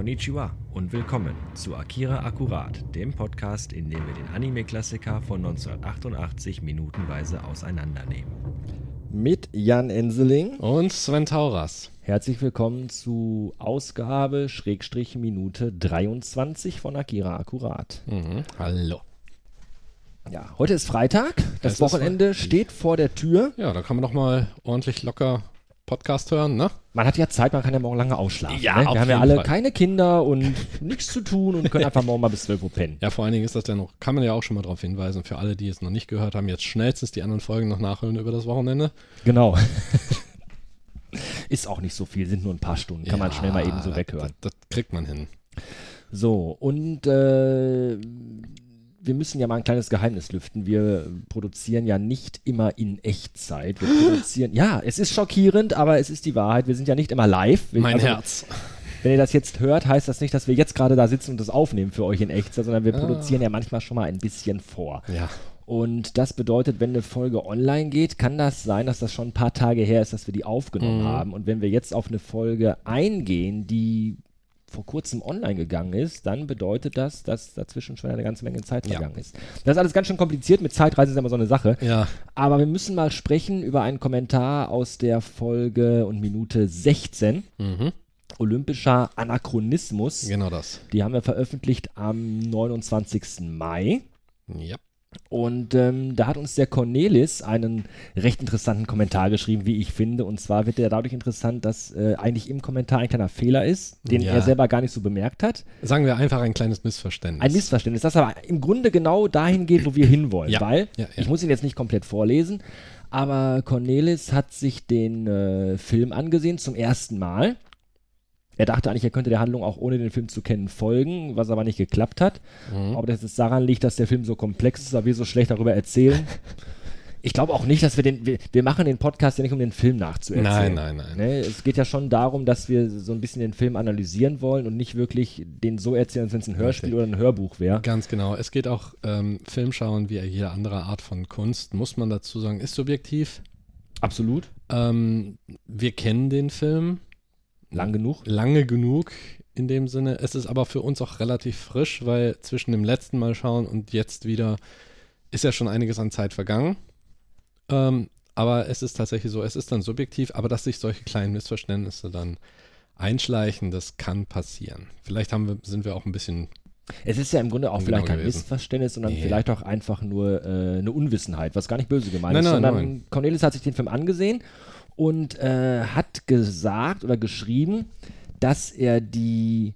Konnichiwa und willkommen zu Akira Akkurat, dem Podcast, in dem wir den Anime-Klassiker von 1988 minutenweise auseinandernehmen. Mit Jan Enseling und Sven Tauras. Herzlich willkommen zu Ausgabe Schrägstrich Minute 23 von Akira Akkurat. Mhm. Hallo. Ja, heute ist Freitag. Das es Wochenende steht vor der Tür. Ja, da kann man doch mal ordentlich locker Podcast hören, ne? Man hat ja Zeit, man kann ja morgen lange ausschlafen. Ja, ne? Wir haben ja alle Fall. keine Kinder und nichts zu tun und können einfach morgen mal bis 12 Uhr pennen. Ja, vor allen Dingen ist das ja noch, kann man ja auch schon mal darauf hinweisen, für alle, die es noch nicht gehört haben, jetzt schnellstens die anderen Folgen noch nachholen über das Wochenende. Genau. ist auch nicht so viel, sind nur ein paar Stunden, kann ja, man schnell mal eben so weghören. Das, das kriegt man hin. So, und äh, wir müssen ja mal ein kleines Geheimnis lüften. Wir produzieren ja nicht immer in Echtzeit. Wir produzieren, ja, es ist schockierend, aber es ist die Wahrheit. Wir sind ja nicht immer live. Mein also, Herz. Wenn ihr das jetzt hört, heißt das nicht, dass wir jetzt gerade da sitzen und das aufnehmen für euch in Echtzeit, sondern wir ah. produzieren ja manchmal schon mal ein bisschen vor. Ja. Und das bedeutet, wenn eine Folge online geht, kann das sein, dass das schon ein paar Tage her ist, dass wir die aufgenommen mhm. haben. Und wenn wir jetzt auf eine Folge eingehen, die vor kurzem online gegangen ist, dann bedeutet das, dass dazwischen schon eine ganze Menge Zeit vergangen ja. ist. Das ist alles ganz schön kompliziert. Mit Zeitreisen ist immer so eine Sache. Ja. Aber wir müssen mal sprechen über einen Kommentar aus der Folge und Minute 16. Mhm. Olympischer Anachronismus. Genau das. Die haben wir veröffentlicht am 29. Mai. Ja. Und ähm, da hat uns der Cornelis einen recht interessanten Kommentar geschrieben, wie ich finde. Und zwar wird der dadurch interessant, dass äh, eigentlich im Kommentar ein kleiner Fehler ist, den ja. er selber gar nicht so bemerkt hat. Sagen wir einfach ein kleines Missverständnis. Ein Missverständnis, das aber im Grunde genau dahin geht, wo wir hinwollen. Ja. Weil, ja, ich muss ihn jetzt nicht komplett vorlesen, aber Cornelis hat sich den äh, Film angesehen zum ersten Mal er dachte eigentlich, er könnte der Handlung auch ohne den Film zu kennen folgen, was aber nicht geklappt hat. Mhm. Aber das ist daran liegt, dass der Film so komplex ist, aber wir so schlecht darüber erzählen. ich glaube auch nicht, dass wir den, wir, wir, machen den Podcast ja nicht, um den Film nachzuerzählen. Nein, nein, nein. Ne? Es geht ja schon darum, dass wir so ein bisschen den Film analysieren wollen und nicht wirklich den so erzählen, als wenn es ein Hörspiel okay. oder ein Hörbuch wäre. Ganz genau. Es geht auch, ähm, Film schauen wie jede andere Art von Kunst, muss man dazu sagen, ist subjektiv. Absolut. Ähm, wir kennen den Film. Lang genug? Lange genug in dem Sinne. Es ist aber für uns auch relativ frisch, weil zwischen dem letzten Mal schauen und jetzt wieder ist ja schon einiges an Zeit vergangen. Ähm, aber es ist tatsächlich so, es ist dann subjektiv, aber dass sich solche kleinen Missverständnisse dann einschleichen, das kann passieren. Vielleicht haben wir, sind wir auch ein bisschen. Es ist ja im Grunde auch vielleicht kein gewesen. Missverständnis, sondern nee. vielleicht auch einfach nur äh, eine Unwissenheit, was gar nicht böse gemeint nein, ist, nein, sondern nein. Cornelis hat sich den Film angesehen und äh, hat gesagt oder geschrieben, dass er die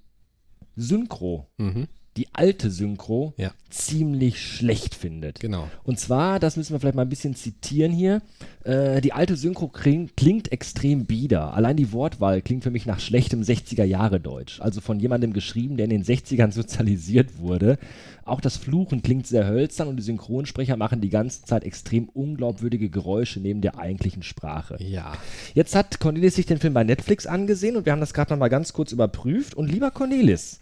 Synchro, mhm. Die alte Synchro, ja. ziemlich schlecht findet. Genau. Und zwar, das müssen wir vielleicht mal ein bisschen zitieren hier, äh, die alte Synchro klingt, klingt extrem bieder. Allein die Wortwahl klingt für mich nach schlechtem 60er-Jahre-Deutsch. Also von jemandem geschrieben, der in den 60ern sozialisiert wurde. Auch das Fluchen klingt sehr hölzern und die Synchronsprecher machen die ganze Zeit extrem unglaubwürdige Geräusche neben der eigentlichen Sprache. Ja. Jetzt hat Cornelis sich den Film bei Netflix angesehen und wir haben das gerade nochmal ganz kurz überprüft. Und lieber Cornelis,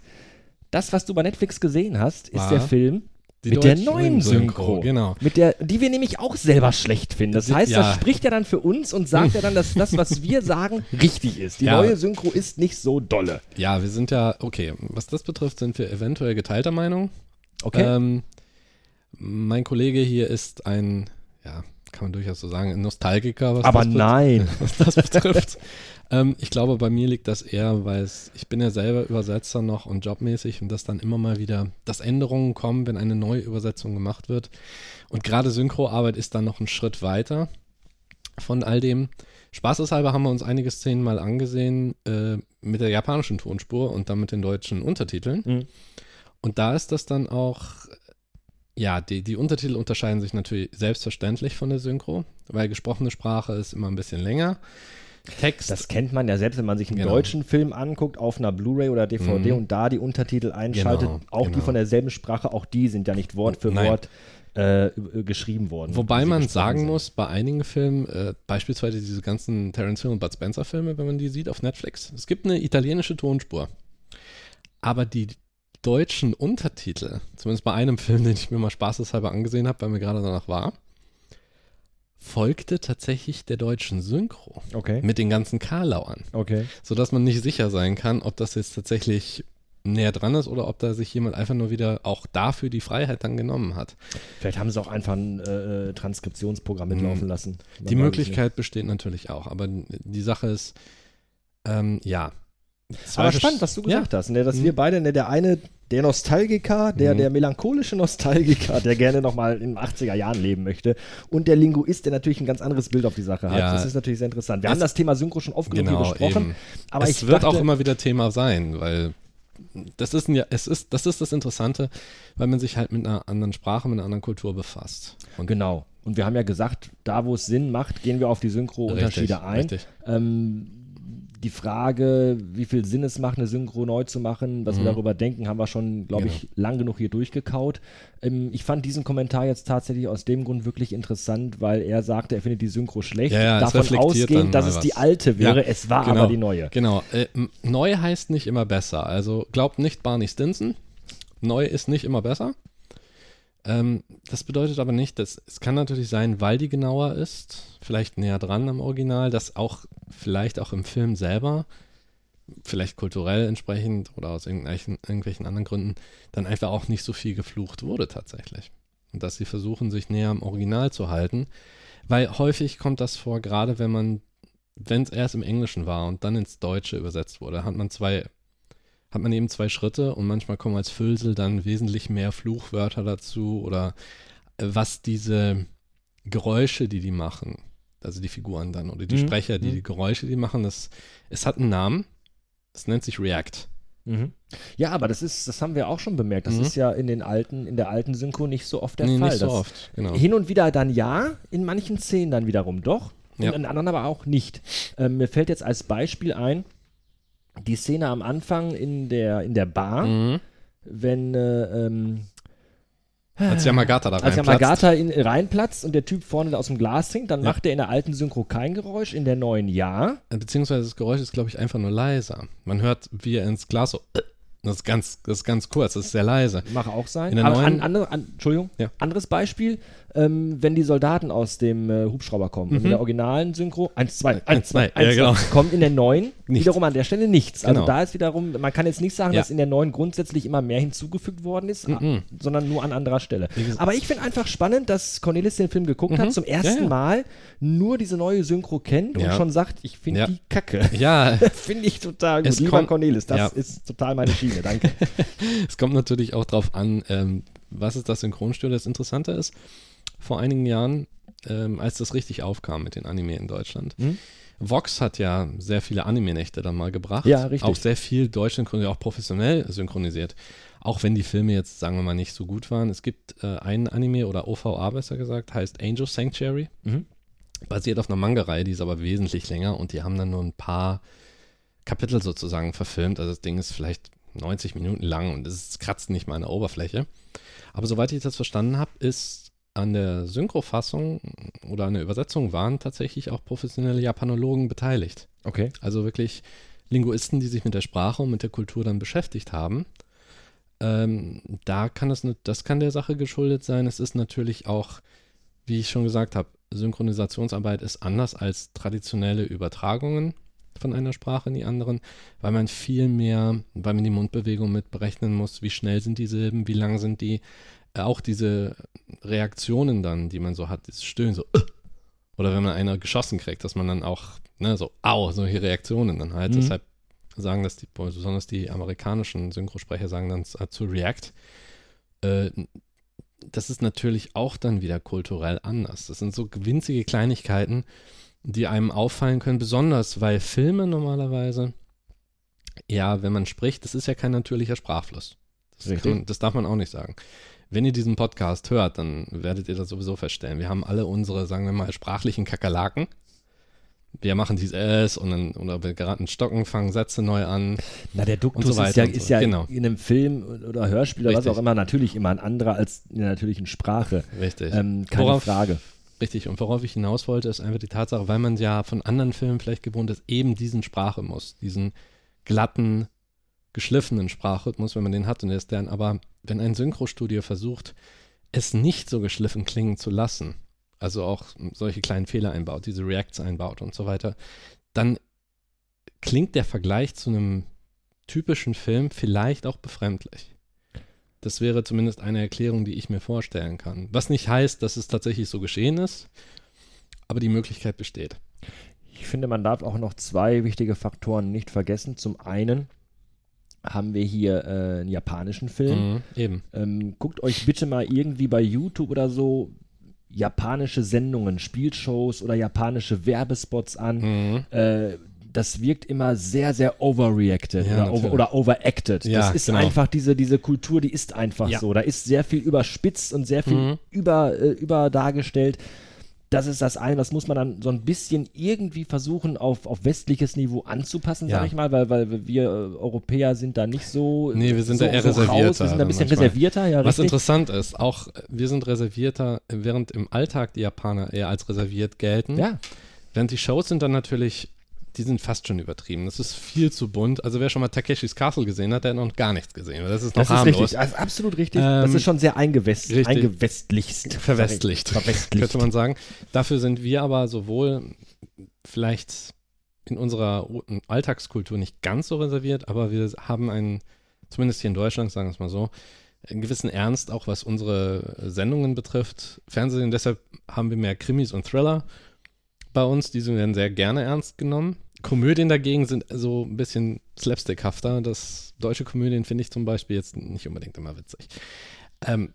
das, was du bei Netflix gesehen hast, ist War der Film mit der neuen Synchro, Synchro, genau. Mit der, die wir nämlich auch selber schlecht finden. Das heißt, ja. das spricht er dann für uns und sagt ja dann, dass das, was wir sagen, richtig ist. Die ja. neue Synchro ist nicht so dolle. Ja, wir sind ja, okay, was das betrifft, sind wir eventuell geteilter Meinung. Okay. Ähm, mein Kollege hier ist ein, ja, kann man durchaus so sagen, ein Nostalgiker, was, Aber das, nein. was das betrifft. ähm, ich glaube, bei mir liegt das eher, weil ich bin ja selber Übersetzer noch und jobmäßig und dass dann immer mal wieder, dass Änderungen kommen, wenn eine neue Übersetzung gemacht wird. Und gerade Synchroarbeit ist dann noch ein Schritt weiter von all dem. Spaßeshalber haben wir uns einige Szenen mal angesehen äh, mit der japanischen Tonspur und dann mit den deutschen Untertiteln. Mhm. Und da ist das dann auch, ja, die, die Untertitel unterscheiden sich natürlich selbstverständlich von der Synchro, weil gesprochene Sprache ist immer ein bisschen länger. Text. Das kennt man ja selbst, wenn man sich einen genau. deutschen Film anguckt auf einer Blu-ray oder DVD mhm. und da die Untertitel einschaltet, genau, auch genau. die von derselben Sprache, auch die sind ja nicht Wort für Nein. Wort äh, geschrieben worden. Wobei man sagen sind. muss, bei einigen Filmen, äh, beispielsweise diese ganzen Terence Hill und Bud Spencer Filme, wenn man die sieht auf Netflix, es gibt eine italienische Tonspur. Aber die deutschen Untertitel, zumindest bei einem Film, den ich mir mal spaßeshalber angesehen habe, weil mir gerade danach war, folgte tatsächlich der deutschen Synchro. Okay. Mit den ganzen Karlauern. Okay. Sodass man nicht sicher sein kann, ob das jetzt tatsächlich näher dran ist oder ob da sich jemand einfach nur wieder auch dafür die Freiheit dann genommen hat. Vielleicht haben sie auch einfach ein äh, Transkriptionsprogramm Mhm. mitlaufen lassen. Man Die Möglichkeit besteht natürlich auch, aber die Sache ist, ähm, ja. Aber spannend, was du Ja. gesagt hast, ne, dass Mhm. wir beide, ne, der eine, der Nostalgiker, der, Mhm. der melancholische Nostalgiker, der gerne nochmal in den 80er Jahren leben möchte und der Linguist, der natürlich ein ganz anderes Bild auf die Sache hat. Ja. Das ist natürlich sehr interessant. Wir Es- haben das Thema Synchro schon oft genug Genau, besprochen, eben. aber es wird dachte, auch immer wieder Thema sein, weil das ist ein, ja, es ist, das ist das Interessante, weil man sich halt mit einer anderen Sprache, mit einer anderen Kultur befasst. Und Genau. Und wir haben ja gesagt, da wo es Sinn macht, gehen wir auf die Synchro-Unterschiede ein. richtig. Ähm, die Frage, wie viel Sinn es macht, eine Synchro neu zu machen, was wir Mhm. darüber denken, haben wir schon, glaube ich, lang genug hier durchgekaut. Ähm, ich fand diesen Kommentar jetzt tatsächlich aus dem Grund wirklich interessant, weil er sagte, er findet die Synchro schlecht. Ja, ja, davon ausgehend, dass es was. die alte wäre. Ja, es war genau. aber die neue. Genau. Äh, neu heißt nicht immer besser. Also glaubt nicht Barney Stinson. Neu ist nicht immer besser. Ähm, das bedeutet aber nicht, dass es kann natürlich sein, weil die genauer ist, vielleicht näher dran am Original, dass auch vielleicht auch im Film selber, vielleicht kulturell entsprechend oder aus irgendwelchen, irgendwelchen anderen Gründen, dann einfach auch nicht so viel geflucht wurde tatsächlich. Und dass sie versuchen, sich näher am Original zu halten, weil häufig kommt das vor, gerade wenn man wenn es erst im Englischen war und dann ins Deutsche übersetzt wurde, hat man zwei, hat man eben zwei Schritte und manchmal kommen als Füllsel dann wesentlich mehr Fluchwörter dazu oder äh, was diese Geräusche, die die machen, also die Figuren dann oder die Mhm, Sprecher, die mhm. die Geräusche, die machen, das, es hat einen Namen, es nennt sich React. Mhm. Ja, aber das ist, das haben wir auch schon bemerkt. Das Mhm. ist ja in den alten, in der alten Synchro nicht so oft der Nee, Fall. nicht so Das- oft, genau. Hin und wieder dann ja, in manchen Szenen dann wiederum doch, Ja. in anderen aber auch nicht. Ähm, mir fällt jetzt als Beispiel ein, die Szene am Anfang in der, in der Bar, Mhm. wenn äh, ähm, Als Yamagata da als reinplatzt. Yamagata in, reinplatzt und der Typ vorne aus dem Glas trinkt, dann Ja. macht er in der alten Synchro kein Geräusch, in der neuen ja. Äh, Beziehungsweise das Geräusch ist, glaube ich, einfach nur leiser. Man hört, wie er ins Glas so. Das ist ganz, das ist ganz kurz, das ist sehr leise. Mag auch sein. In der Aber neuen- an, andere, an, Entschuldigung, Ja. anderes Beispiel, ähm, wenn die Soldaten aus dem äh, Hubschrauber kommen. Und Mhm. in der originalen Synchro, 1, 2, 1, Eins, 2, zwei, ja, 1, genau. kommt in der neuen Nichts. wiederum an der Stelle nichts. Also Genau. da ist wiederum, man kann jetzt nicht sagen, Ja. dass in der neuen grundsätzlich immer mehr hinzugefügt worden ist, Mhm. sondern nur an anderer Stelle. Aber ich finde einfach spannend, dass Cornelis den Film geguckt Mhm. hat, zum ersten Ja, ja. Mal nur diese neue Synchro kennt und schon sagt, ich finde die kacke. Ja, finde ich total gut. Es Lieber kommt- Cornelis, das ist total meine Schiene, danke. es kommt natürlich auch drauf an, ähm, was ist das Synchronstudio. Das Interessante ist, vor einigen Jahren, ähm, als das richtig aufkam mit den Anime in Deutschland, Mhm. Vox hat ja sehr viele Anime-Nächte dann mal gebracht. Ja, richtig. Auch sehr viel deutsch synchronisiert, auch professionell synchronisiert. Auch wenn die Filme jetzt, sagen wir mal, nicht so gut waren. Es gibt äh, einen Anime oder OVA besser gesagt, heißt Angel Sanctuary. Mhm. Basiert auf einer Manga-Reihe, die ist aber wesentlich länger und die haben dann nur ein paar Kapitel sozusagen verfilmt. Also das Ding ist vielleicht 90 Minuten lang und es kratzt nicht mal an der Oberfläche. Aber soweit ich das verstanden habe, ist an der Synchrofassung oder an der Übersetzung waren tatsächlich auch professionelle Japanologen beteiligt. Okay. Also wirklich Linguisten, die sich mit der Sprache und mit der Kultur dann beschäftigt haben. Ähm, da kann es, ne- das kann der Sache geschuldet sein. Es ist natürlich auch, wie ich schon gesagt habe, Synchronisationsarbeit ist anders als traditionelle Übertragungen von einer Sprache in die anderen, weil man viel mehr, weil man die Mundbewegung mit berechnen muss, wie schnell sind die Silben, wie lang sind die, auch diese Reaktionen dann, die man so hat, das Stöhnen so, oder wenn man einer geschossen kriegt, dass man dann auch, ne, so, au, solche Reaktionen dann halt. Mhm. Deshalb sagen das die, besonders die amerikanischen Synchrosprecher sagen dann äh, zu React. Äh, das ist natürlich auch dann wieder kulturell anders. Das sind so winzige Kleinigkeiten, die einem auffallen können, besonders weil Filme normalerweise, ja, wenn man spricht, das ist ja kein natürlicher Sprachfluss. Das, kann, das darf man auch nicht sagen. Wenn ihr diesen Podcast hört, dann werdet ihr das sowieso feststellen. Wir haben alle unsere, sagen wir mal, sprachlichen Kakerlaken. Wir machen dieses S und dann, oder wir geraten Stocken, fangen Sätze neu an. Na, der Duktus Und so ist weiter ja, und so. ist ja Genau. in einem Film oder Hörspiel oder was Richtig. auch immer natürlich immer ein anderer als in der natürlichen Sprache. Richtig. Ähm, keine Worauf- Frage. Richtig, und worauf ich hinaus wollte, ist einfach die Tatsache, weil man ja von anderen Filmen vielleicht gewohnt ist, eben diesen Sprachrhythmus, diesen glatten, geschliffenen Sprachrhythmus, wenn man den hat und der ist dann, aber wenn ein Synchrostudio versucht, es nicht so geschliffen klingen zu lassen, also auch solche kleinen Fehler einbaut, diese Reacts einbaut und so weiter, dann klingt der Vergleich zu einem typischen Film vielleicht auch befremdlich. Das wäre zumindest eine Erklärung, die ich mir vorstellen kann. Was nicht heißt, dass es tatsächlich so geschehen ist, aber die Möglichkeit besteht. Ich finde, man darf auch noch zwei wichtige Faktoren nicht vergessen. Zum einen haben wir hier äh, einen japanischen Film. Mhm, eben. Ähm, guckt euch bitte mal irgendwie bei YouTube oder so japanische Sendungen, Spielshows oder japanische Werbespots an. Mhm. Äh, das wirkt immer sehr, sehr overreacted Ja, oder, over, oder overacted. Ja, das ist genau. einfach diese, diese Kultur, die ist einfach Ja. so. Da ist sehr viel überspitzt und sehr viel Mhm. über, äh, über dargestellt. Das ist das eine, das muss man dann so ein bisschen irgendwie versuchen, auf, auf westliches Niveau anzupassen, Ja. sag ich mal, weil, weil wir äh, Europäer sind da nicht so. Nee, wir sind so, da eher so raus. reservierter Wir sind da ein bisschen manchmal. reservierter, ja. Was richtig. interessant ist, auch wir sind reservierter, während im Alltag die Japaner eher als reserviert gelten. Ja, Während die Shows sind dann natürlich, die sind fast schon übertrieben. Das ist viel zu bunt. Also wer schon mal Takeshis Castle gesehen hat, der hat noch gar nichts gesehen. Das ist noch das ist harmlos. richtig. Also absolut richtig. das Ähm, ist schon sehr eingewest, richtig. eingewestlichst. Verwestlicht, Verwestlicht. könnte man sagen. Dafür sind wir aber sowohl vielleicht in unserer Alltagskultur nicht ganz so reserviert, aber wir haben einen, zumindest hier in Deutschland, sagen wir es mal so, einen gewissen Ernst, auch was unsere Sendungen betrifft. Fernsehen, deshalb haben wir mehr Krimis und Thriller bei uns, diese werden sehr gerne ernst genommen. Komödien dagegen sind so ein bisschen slapstickhafter. Das deutsche Komödien finde ich zum Beispiel jetzt nicht unbedingt immer witzig. Ähm,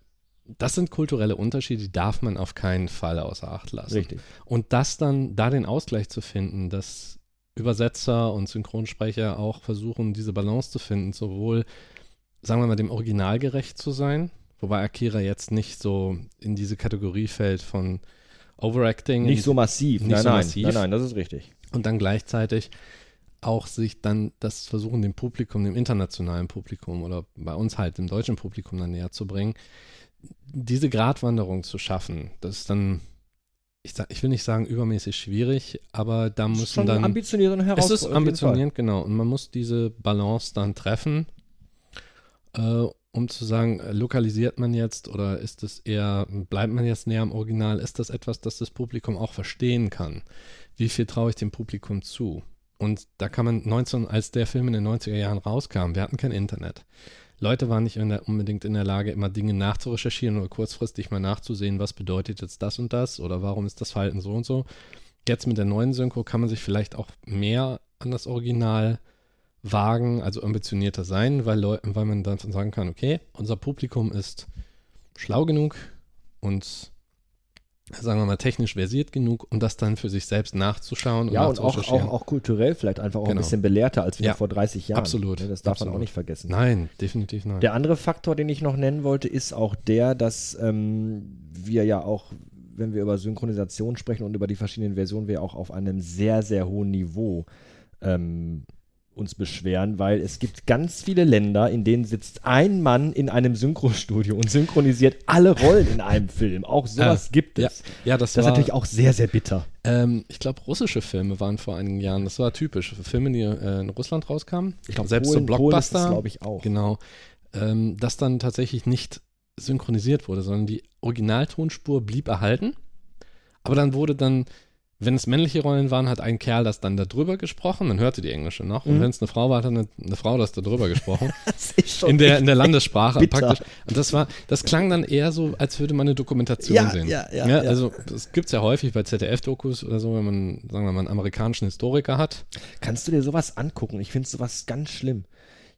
das sind kulturelle Unterschiede, die darf man auf keinen Fall außer Acht lassen. Richtig. Und das dann, da den Ausgleich zu finden, dass Übersetzer und Synchronsprecher auch versuchen, diese Balance zu finden, sowohl, sagen wir mal, dem Original gerecht zu sein, wobei Akira jetzt nicht so in diese Kategorie fällt von Overacting. Nicht so massiv. Nicht nein, so nein, massiv. nein, nein, das ist richtig. und dann gleichzeitig auch sich dann das versuchen, dem Publikum, dem internationalen Publikum oder bei uns halt dem deutschen Publikum dann näher zu bringen, diese Gratwanderung zu schaffen, das ist dann, ich, sag, ich will nicht sagen übermäßig schwierig, aber da müssen schon dann, ambitioniert und es ist ambitionierend, genau, und man muss diese Balance dann treffen, äh, um zu sagen, äh, lokalisiert man jetzt oder ist es eher, bleibt man jetzt näher am Original, ist das etwas, das das Publikum auch verstehen kann? Wie viel traue ich dem Publikum zu? Und da kann man 19, als der Film in den 90er Jahren rauskam, wir hatten kein Internet. Leute waren nicht in der, unbedingt in der Lage, immer Dinge nachzurecherchieren oder kurzfristig mal nachzusehen, was bedeutet jetzt das und das oder warum ist das Verhalten so und so. Jetzt mit der neuen Synchro kann man sich vielleicht auch mehr an das Original wagen, also ambitionierter sein, weil, Leu weil man dann sagen kann, okay, unser Publikum ist schlau genug und sagen wir mal technisch versiert genug, um das dann für sich selbst nachzuschauen Ja, und auch, auch, auch kulturell vielleicht einfach auch Genau. ein bisschen belehrter als wir Ja, vor 30 Jahren. absolut, Ne, Das darf man absolut. auch nicht vergessen. Nein, definitiv nein. Der andere Faktor, den ich noch nennen wollte, ist auch der, dass ähm, wir ja auch, wenn wir über Synchronisation sprechen und über die verschiedenen Versionen, wir auch auf einem sehr, sehr hohen Niveau ähm, uns beschweren, weil es gibt ganz viele Länder, in denen sitzt ein Mann in einem Synchrostudio und synchronisiert alle Rollen in einem Film. Auch sowas gibt ja, es. ja, das, Das ist war, natürlich auch sehr, sehr bitter. Ähm, ich glaube, russische Filme waren vor einigen Jahren, das war typisch. Filme, die äh, in Russland rauskamen. Ich glaube, selbst so Polen- ist das, Blockbuster. glaube ich, auch. Genau. Ähm, das dann tatsächlich nicht synchronisiert wurde, sondern die Originaltonspur blieb erhalten. Aber dann wurde dann, wenn es männliche Rollen waren, hat ein Kerl das dann da drüber gesprochen, dann hörte die Englische noch. Und Mhm. wenn es eine Frau war, hat dann eine, eine Frau das da drüber gesprochen. Das ist schon in, der, in der Landessprache bitter. praktisch. Und das war, das klang dann eher so, als würde man eine Dokumentation Ja, sehen. ja, ja, ja. Also das gibt es ja häufig bei ZDF-Dokus oder so, wenn man, sagen wir mal, einen amerikanischen Historiker hat. Kannst du dir sowas angucken? Ich finde sowas ganz schlimm.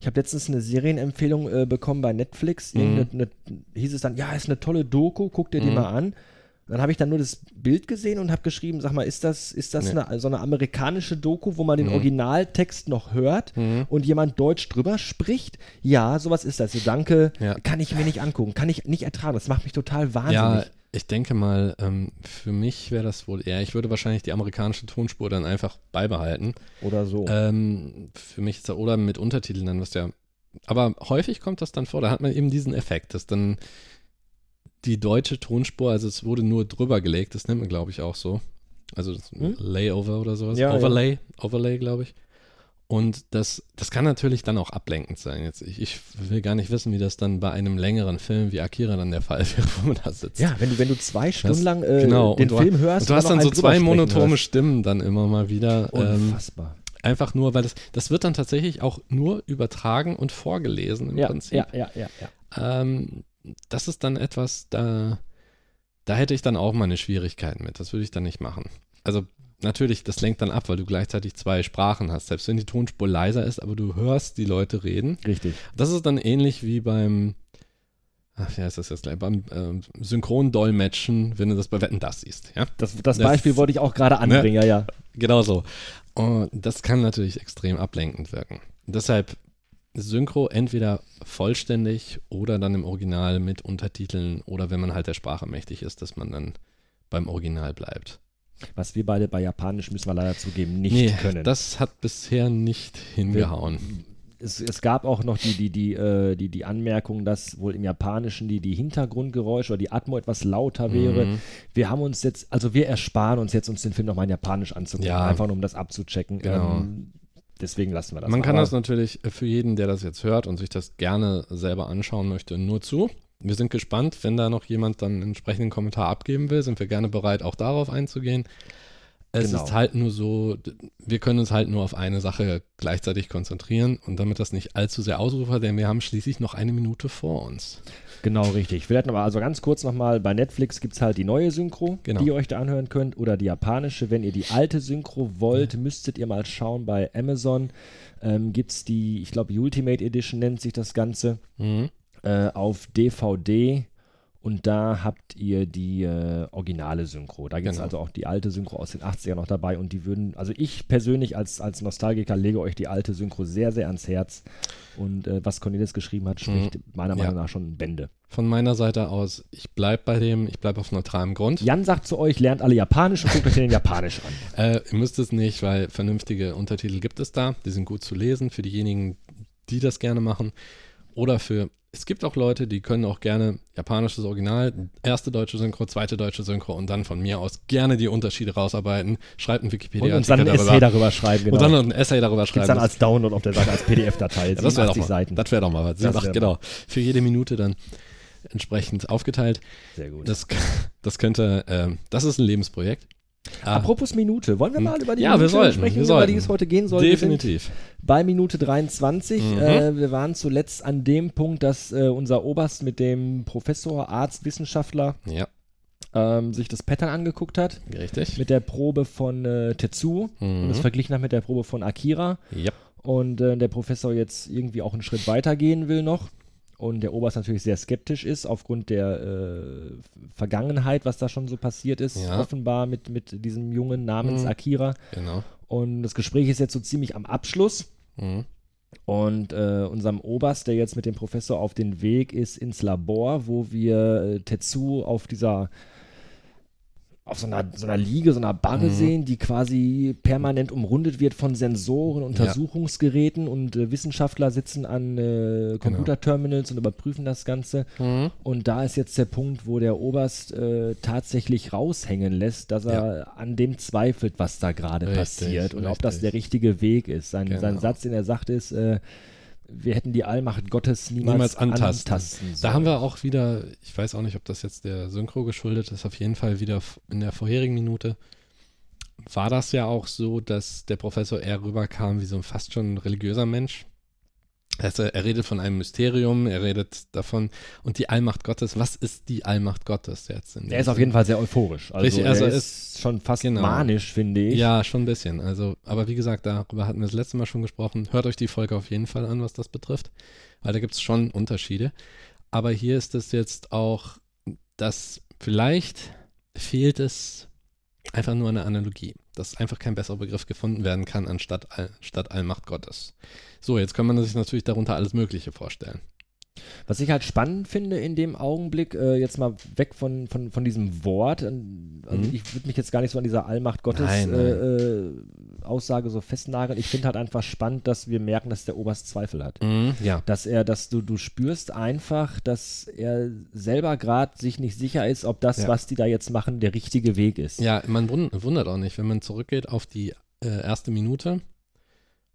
Ich habe letztens eine Serienempfehlung äh, bekommen bei Netflix. Mhm. Irgendeine- eine- hieß es dann, ja, ist eine tolle Doku, guck dir die Mhm. mal an. Dann habe ich dann nur das Bild gesehen und habe geschrieben, sag mal, ist das, ist das Nee. eine, so eine amerikanische Doku, wo man den Mhm. Originaltext noch hört Mhm. und jemand Deutsch drüber spricht? Ja, sowas ist das. So, danke, Ja. kann ich mir nicht angucken, kann ich nicht ertragen. Das macht mich total Ja, wahnsinnig. ich denke mal, ähm, für mich wäre das wohl eher, ich würde wahrscheinlich die amerikanische Tonspur dann einfach beibehalten. Oder so. Ähm, für mich ist da, oder mit Untertiteln dann, was ja, aber häufig kommt das dann vor, da hat man eben diesen Effekt, dass dann die deutsche Tonspur, also es wurde nur drüber gelegt, das nennt man glaube ich auch so. Also Hm? Layover oder sowas. Ja, ja. Overlay, Overlay, glaube ich. Und das, das kann natürlich dann auch ablenkend sein. Jetzt, ich, ich will gar nicht wissen, wie das dann bei einem längeren Film wie Akira dann der Fall wäre, wo man da sitzt. ja, wenn du, wenn du zwei Stunden Das- lang äh, genau. den du- Film hörst Und du hast dann so zwei monotone hörst. Stimmen dann immer mal wieder. Ähm, Unfassbar. Einfach nur, weil das, das wird dann tatsächlich auch nur übertragen und vorgelesen im ja, Prinzip. ja, ja, ja, ja. Ähm, das ist dann etwas, da, da hätte ich dann auch meine Schwierigkeiten mit. Das würde ich dann nicht machen. Also natürlich, das lenkt dann ab, weil du gleichzeitig zwei Sprachen hast. Selbst wenn die Tonspur leiser ist, aber du hörst die Leute reden. Richtig. Das ist dann ähnlich wie beim, ach, wie heißt das jetzt gleich, beim ähm, Synchrondolmetschen, wenn du das bei Wetten das siehst. Ja, Das, das, Das- Beispiel wollte ich auch gerade anbringen, ja, ja. genau so. Und das kann natürlich extrem ablenkend wirken. Deshalb Synchro entweder vollständig oder dann im Original mit Untertiteln oder wenn man halt der Sprache mächtig ist, dass man dann beim Original bleibt. Was wir beide bei Japanisch, müssen wir leider zugeben, nicht können. das hat bisher nicht hingehauen. es, es gab auch noch die, die, die, äh, die, die Anmerkung, dass wohl im Japanischen die, die Hintergrundgeräusche oder die Atmo etwas lauter wäre. Mhm. Wir haben uns jetzt, also wir ersparen uns jetzt, uns den Film nochmal in Japanisch anzugucken, Ja. einfach nur um das abzuchecken. Genau. Ähm, deswegen lassen wir das. Man kann Aber das natürlich für jeden, der das jetzt hört und sich das gerne selber anschauen möchte, nur zu. Wir sind gespannt, wenn da noch jemand dann einen entsprechenden Kommentar abgeben will, sind wir gerne bereit, auch darauf einzugehen. Es Genau. ist halt nur so, wir können uns halt nur auf eine Sache gleichzeitig konzentrieren und damit das nicht allzu sehr ausufert, denn wir haben schließlich noch eine Minute vor uns. Genau, richtig. Vielleicht noch mal, also ganz kurz nochmal, bei Netflix gibt es halt die neue Synchro, Genau. die ihr euch da anhören könnt, oder die japanische. Wenn ihr die alte Synchro wollt, müsstet ihr mal schauen bei Amazon. Ähm, gibt es die, ich glaube, Ultimate Edition nennt sich das Ganze, Mhm. äh, auf DVD. Und da habt ihr die äh, originale Synchro. Da gibt es Genau. also auch die alte Synchro aus den 80ern noch dabei. Und die würden, also ich persönlich als, als Nostalgiker lege euch die alte Synchro sehr, sehr ans Herz. Und äh, was Cornelis geschrieben hat, spricht meiner Mhm. Ja. Meinung nach schon Bände. Von meiner Seite aus, ich bleibe bei dem, ich bleibe auf neutralem Grund. Jan sagt zu euch, lernt alle Japanisch und guckt euch den Japanisch an. Äh, ihr müsst es nicht, weil vernünftige Untertitel gibt es da. Die sind gut zu lesen für diejenigen, die das gerne machen. Oder für, es gibt auch Leute, die können auch gerne japanisches Original, erste deutsche Synchro, zweite deutsche Synchro und dann von mir aus gerne die Unterschiede rausarbeiten. Schreibt einen Und Wikipedia-Artikel uns dann ein darüber. Essay darüber schreiben, genau. Und dann ein Essay darüber Gibt's schreiben. dann Das- als Download auf der Seite, als PDF-Datei. ja, das wäre doch, 87 mal- Seiten. das wär doch mal was. Das Ach, wär genau. Für jede Minute dann entsprechend aufgeteilt. Sehr gut. Das, das könnte, ähm, das ist ein Lebensprojekt. Ah, Apropos Minute, wollen wir mal über die Ja, Minute sollten, sprechen, über die es heute gehen soll? Definitiv. bei Minute 23. Mhm. Äh, wir waren zuletzt an dem Punkt, dass äh, unser Oberst mit dem Professor, Arzt, Wissenschaftler Ja, ähm, sich das Pattern angeguckt hat. richtig. Mit der Probe von äh, Tetsuo und das Mhm. verglichen hat mit der Probe von Akira. Ja. Und äh, der Professor jetzt irgendwie auch einen Schritt weiter gehen will noch. Und der Oberst natürlich sehr skeptisch ist, aufgrund der äh, Vergangenheit, was da schon so passiert ist, Ja. offenbar mit, mit diesem Jungen namens Mhm. Akira. Genau. Und das Gespräch ist jetzt so ziemlich am Abschluss. Mhm. Und äh, unserem Oberst, der jetzt mit dem Professor auf den Weg ist ins Labor, wo wir äh, Tetsu auf dieser auf so einer, so einer Liege, so einer Barre Mhm. sehen, die quasi permanent umrundet wird von Sensoren, Untersuchungsgeräten und äh, Wissenschaftler sitzen an Genau. äh, Computerterminals und überprüfen das Ganze. Mhm. Und da ist jetzt der Punkt, wo der Oberst äh, tatsächlich raushängen lässt, dass er an dem zweifelt, was da gerade Richtig, passiert und ob das richtig. der richtige Weg ist. Sein, sein Genau. Satz, den er sagt, ist, äh, wir hätten die Allmacht Gottes niemals, Niemals antasten. antasten Da haben wir auch wieder, ich weiß auch nicht, ob das jetzt der Synchro geschuldet ist, auf jeden Fall wieder in der vorherigen Minute war das ja auch so, dass der Professor eher rüberkam wie so ein fast schon religiöser Mensch. Also er redet von einem Mysterium, er redet davon und die Allmacht Gottes, was ist die Allmacht Gottes jetzt? er ist auf Sinne? jeden Fall sehr euphorisch. Also, Richtig, also er er ist schon fast genau. manisch, finde ich. Ja, schon ein bisschen. Also, aber wie gesagt, darüber hatten wir das letzte Mal schon gesprochen. Hört euch die Folge auf jeden Fall an, was das betrifft, weil da gibt es schon Unterschiede. Aber hier ist es jetzt auch, dass vielleicht fehlt es einfach nur eine Analogie, dass einfach kein besserer Begriff gefunden werden kann anstatt All, Allmacht Gottes. So, jetzt kann man sich natürlich darunter alles Mögliche vorstellen. Was ich halt spannend finde in dem Augenblick, äh, jetzt mal weg von, von, von diesem Wort, also Mhm. ich würde mich jetzt gar nicht so an dieser Allmacht Gottes Nein, äh, äh, Aussage so festnageln. Ich finde halt einfach spannend, dass wir merken, dass der Oberst Zweifel hat. Ja. Dass er, dass du, du spürst einfach, dass er selber gerade sich nicht sicher ist, ob das, Ja. was die da jetzt machen, der richtige Weg ist. Ja, man wund- wundert auch nicht, wenn man zurückgeht auf die äh, erste Minute,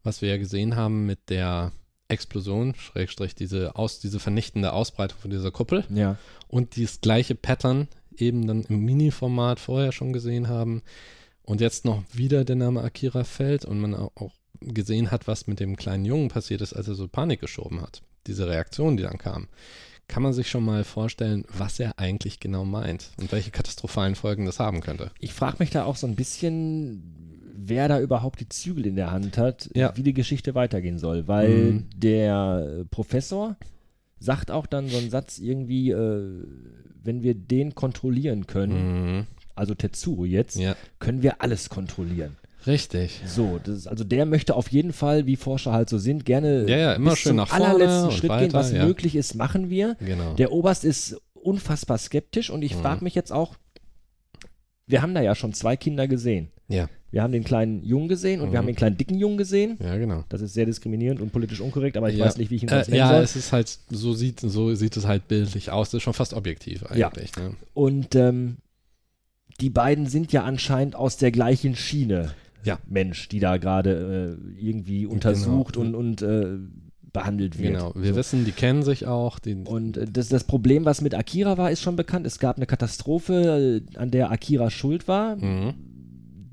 was wir ja gesehen haben mit der Explosion, Schrägstrich, diese, aus, diese vernichtende Ausbreitung von dieser Kuppel Ja. und dieses gleiche Pattern eben dann im Mini-Format vorher schon gesehen haben und jetzt noch wieder der Name Akira fällt und man au- auch gesehen hat, was mit dem kleinen Jungen passiert ist, als er so Panik geschoben hat, diese Reaktion, die dann kam, kann man sich schon mal vorstellen, was er eigentlich genau meint und welche katastrophalen Folgen das haben könnte. Ich frage mich da auch so ein bisschen, wer da überhaupt die Zügel in der Hand hat, Ja. wie die Geschichte weitergehen soll. Weil Mhm. der Professor sagt auch dann so einen Satz irgendwie, äh, wenn wir den kontrollieren können, Mhm. also Tetsuro jetzt, Ja, können wir alles kontrollieren. richtig. So, ist, also der möchte auf jeden Fall, wie Forscher halt so sind, gerne Ja, ja, immer bis schön zum nach vorne allerletzten Schritt gehen, weiter, was ja. möglich ist, machen wir. Genau. Der Oberst ist unfassbar skeptisch und ich Mhm. frage mich jetzt auch, wir haben da ja schon zwei Kinder gesehen. ja, Wir haben den kleinen Jungen gesehen und wir Mhm. haben den kleinen dicken Jungen gesehen. ja, genau. Das ist sehr diskriminierend und politisch unkorrekt, aber ich Ja. weiß nicht, wie ich ihn sonst Äh, nennen ja, soll. es ist halt, so sieht, so sieht es halt bildlich aus. Das ist schon fast objektiv Ja. eigentlich. Ne? Und ähm, die beiden sind ja anscheinend aus der gleichen Schiene. Ja. Mensch, die da gerade äh, irgendwie untersucht Genau. und, und äh, behandelt wird. Genau. Wir So. wissen, die kennen sich auch. Und äh, das, das Problem, was mit Akira war, ist schon bekannt. Es gab eine Katastrophe, äh, an der Akira schuld war. Mhm.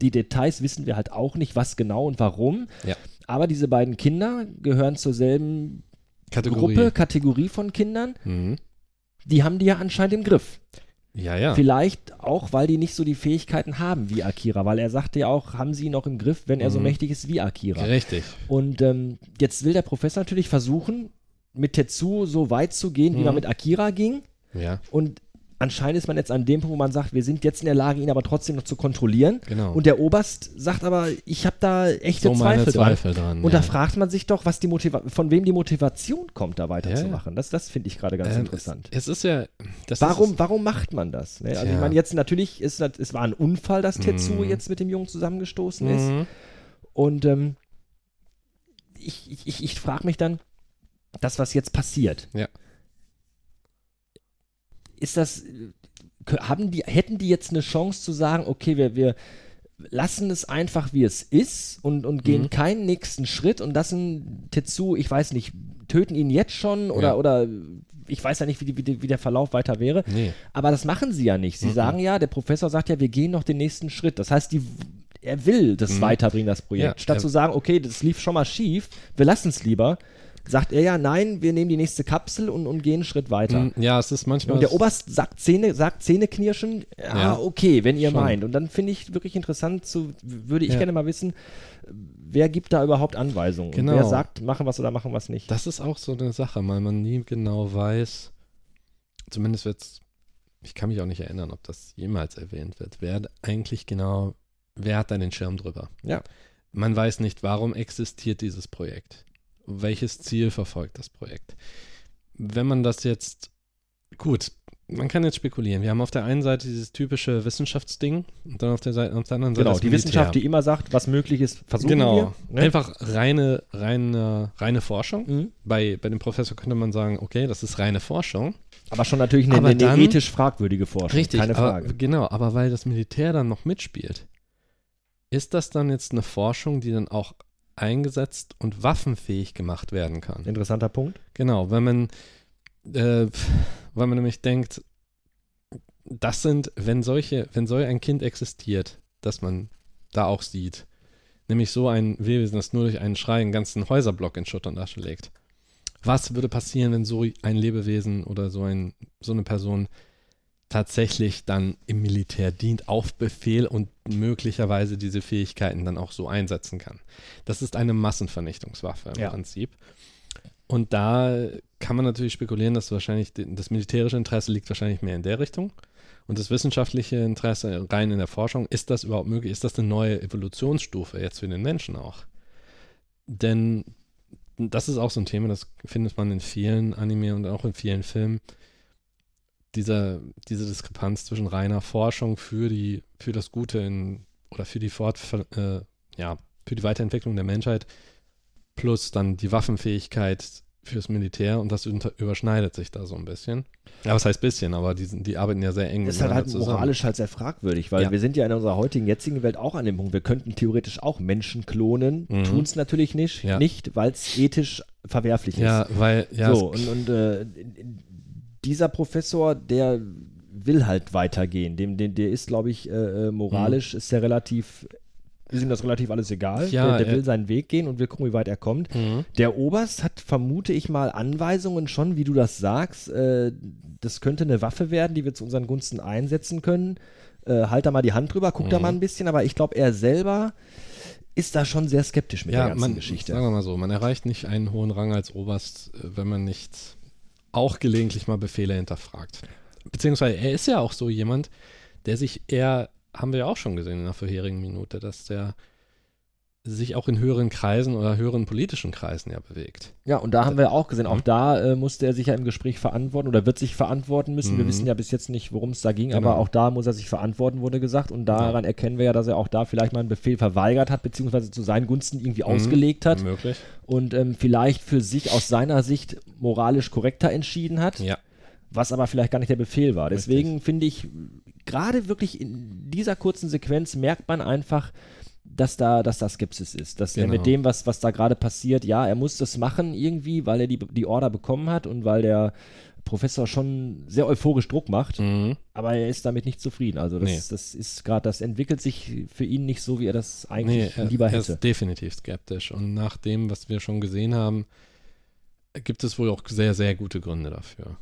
Die Details wissen wir halt auch nicht, was genau und warum. Ja. Aber diese beiden Kinder gehören zur selben Kategorie. Gruppe, Kategorie von Kindern. Mhm. Die haben die ja anscheinend im Griff. Ja, ja. Vielleicht auch, weil die nicht so die Fähigkeiten haben wie Akira, weil er sagte ja auch, haben sie ihn noch im Griff, wenn er so Mhm. mächtig ist wie Akira. Richtig. Und ähm, jetzt will der Professor natürlich versuchen, mit Tetsu so weit zu gehen, wie Mhm. man mit Akira ging. Ja, Und anscheinend ist man jetzt an dem Punkt, wo man sagt, wir sind jetzt in der Lage, ihn aber trotzdem noch zu kontrollieren. genau. Und der Oberst sagt aber, ich habe da echte so meine Zweifel, dran. Zweifel dran. Und ja. da fragt man sich doch, was die Motiva von wem die Motivation kommt, da Ja, weiterzumachen. Das, das finde ich gerade ganz Ähm, interessant. Es, es ist ja. Warum, Ist, warum macht man das? Ne? Also Tja. ich meine, jetzt natürlich, ist, es war ein Unfall, dass Tetsu Mhm. jetzt mit dem Jungen zusammengestoßen ist. Mhm. Und ähm, ich, ich, ich, ich frage mich dann, das, was jetzt passiert. Ja. Ist das, haben die, hätten die jetzt eine Chance zu sagen, okay, wir, wir lassen es einfach, wie es ist und, und gehen Mhm. keinen nächsten Schritt und lassen Tetsu, ich weiß nicht, töten ihn jetzt schon oder, Ja. oder ich weiß ja nicht, wie, die, wie, die, wie der Verlauf weiter wäre. Nee. Aber das machen sie ja nicht. Sie Mhm. sagen ja, der Professor sagt ja, wir gehen noch den nächsten Schritt. Das heißt, die, er will das Mhm. weiterbringen, das Projekt. Ja, Statt er- zu sagen, okay, das lief schon mal schief, wir lassen es lieber, sagt er ja, nein, wir nehmen die nächste Kapsel und, und gehen einen Schritt weiter. Mm, Ja, es ist manchmal. Und der Oberst sagt Zähne, sagt Zähneknirschen, ja, Ja. okay, wenn ihr Schon. meint. Und dann finde ich wirklich interessant, zu, würde ich Ja. gerne mal wissen, wer gibt da überhaupt Anweisungen? Und Genau. wer sagt, machen was oder machen was nicht? Das ist auch so eine Sache, weil man nie genau weiß, zumindest wird's, ich kann mich auch nicht erinnern, ob das jemals erwähnt wird, wer eigentlich genau, wer hat da den Schirm drüber? Ja. Man weiß nicht, warum existiert dieses Projekt? Welches Ziel verfolgt das Projekt? Wenn man das jetzt, gut, man kann jetzt spekulieren. Wir haben auf der einen Seite dieses typische Wissenschaftsding und dann auf der, Seite, auf der anderen Seite genau, die Militär. Wissenschaft, die immer sagt, was möglich ist, versuchen Genau, wir. Ne? einfach reine, reine, reine Forschung. Mhm. Bei, bei dem Professor könnte man sagen, okay, das ist reine Forschung. Aber schon natürlich eine, Aber eine dann- ethisch fragwürdige Forschung, keine aber, Frage. Genau, aber weil das Militär dann noch mitspielt, ist das dann jetzt eine Forschung, die dann auch eingesetzt und waffenfähig gemacht werden kann? Interessanter Punkt. Genau, wenn man, äh, weil man nämlich denkt, das sind, wenn solche, wenn so ein Kind existiert, dass man da auch sieht, nämlich so ein Wesen, das nur durch einen Schrei einen ganzen Häuserblock in Schutt und Asche legt. Was würde passieren, wenn so ein Lebewesen oder so, ein, so eine Person tatsächlich dann im Militär dient, auf Befehl und möglicherweise diese Fähigkeiten dann auch so einsetzen kann? Das ist eine Massenvernichtungswaffe im Ja. Prinzip. Und da kann man natürlich spekulieren, dass wahrscheinlich das militärische Interesse liegt wahrscheinlich mehr in der Richtung. Und das wissenschaftliche Interesse rein in der Forschung, ist das überhaupt möglich? Ist das eine neue Evolutionsstufe jetzt für den Menschen auch? Denn das ist auch so ein Thema, das findet man in vielen Anime und auch in vielen Filmen. Dieser, diese Diskrepanz zwischen reiner Forschung für die, für das Gute in, oder für die Fort, äh, ja, für die Weiterentwicklung der Menschheit plus dann die Waffenfähigkeit fürs Militär und das überschneidet sich da so ein bisschen. Ja, was heißt bisschen, aber die, sind, die arbeiten ja sehr eng Das ist halt, halt moralisch halt sehr fragwürdig, weil Ja. wir sind ja in unserer heutigen, jetzigen Welt auch an dem Punkt, wir könnten theoretisch auch Menschen klonen, Mhm. tun es natürlich nicht, Ja. nicht weil es ethisch verwerflich Ja, ist. weil, ja, so, und, und äh, dieser Professor, der will halt weitergehen. Dem, dem, der ist, glaube ich, äh, äh, moralisch ist der relativ ist ihm das relativ alles egal. Ja, der der er- will seinen Weg gehen und will gucken, wie weit er kommt. Mhm. Der Oberst hat, vermute ich mal, Anweisungen schon, wie du das sagst. Äh, das könnte eine Waffe werden, die wir zu unseren Gunsten einsetzen können. Äh, halt da mal die Hand drüber, guck da Mhm. mal ein bisschen, aber ich glaube, er selber ist da schon sehr skeptisch mit der Ja, ganzen man, Geschichte. sagen wir mal so, man erreicht nicht einen hohen Rang als Oberst, äh, wenn man nicht auch gelegentlich mal Befehle hinterfragt. Beziehungsweise er ist ja auch so jemand, der sich eher, haben wir ja auch schon gesehen in der vorherigen Minute, dass der sich auch in höheren Kreisen oder höheren politischen Kreisen ja bewegt. Ja, und da haben wir auch gesehen, auch Mhm. da äh, musste er sich ja im Gespräch verantworten oder wird sich verantworten müssen. Wir Mhm. wissen ja bis jetzt nicht, worum es da ging, Genau. aber auch da muss er sich verantworten, wurde gesagt. Und daran erkennen wir ja, dass er auch da vielleicht mal einen Befehl verweigert hat, beziehungsweise zu seinen Gunsten irgendwie Mhm. ausgelegt hat Möglich. und ähm, vielleicht für sich aus seiner Sicht moralisch korrekter entschieden hat, Ja. was aber vielleicht gar nicht der Befehl war. Deswegen finde ich, gerade wirklich in dieser kurzen Sequenz merkt man einfach, dass da, dass da Skepsis ist. Dass er Genau. mit dem, was, was da gerade passiert, ja, er muss das machen irgendwie, weil er die, die Order bekommen hat und weil der Professor schon sehr euphorisch Druck macht, Mhm. aber er ist damit nicht zufrieden. Also das, Nee. das ist gerade, das entwickelt sich für ihn nicht so, wie er das Nee, eigentlich er, lieber er hätte. ist definitiv skeptisch. Und nach dem, was wir schon gesehen haben, gibt es wohl auch sehr, sehr gute Gründe dafür.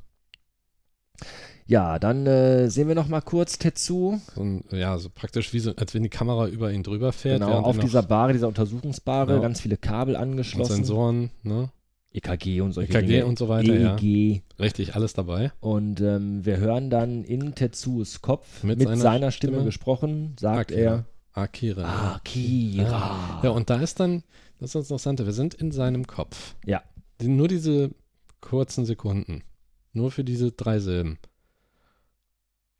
Ja, dann äh, sehen wir noch mal kurz Tetsu, So ein, ja, so praktisch wie so, als wenn die Kamera über ihn drüber fährt. genau, auf er dieser Bahre, dieser Untersuchungsbahre, Genau. ganz viele Kabel und angeschlossen. Sensoren, ne? EKG und solche EKG Dinge. und so weiter, ja. EEG. Richtig, alles dabei. Und ähm, wir hören dann in Tetsus Kopf mit, Mit seiner, seiner Stimme, Stimme gesprochen, sagt Akira. Akira. er, Akira. Ja, und da ist dann, das ist das Interessante, wir sind in seinem Kopf. Ja. Die, nur diese kurzen Sekunden. Nur für diese drei Silben.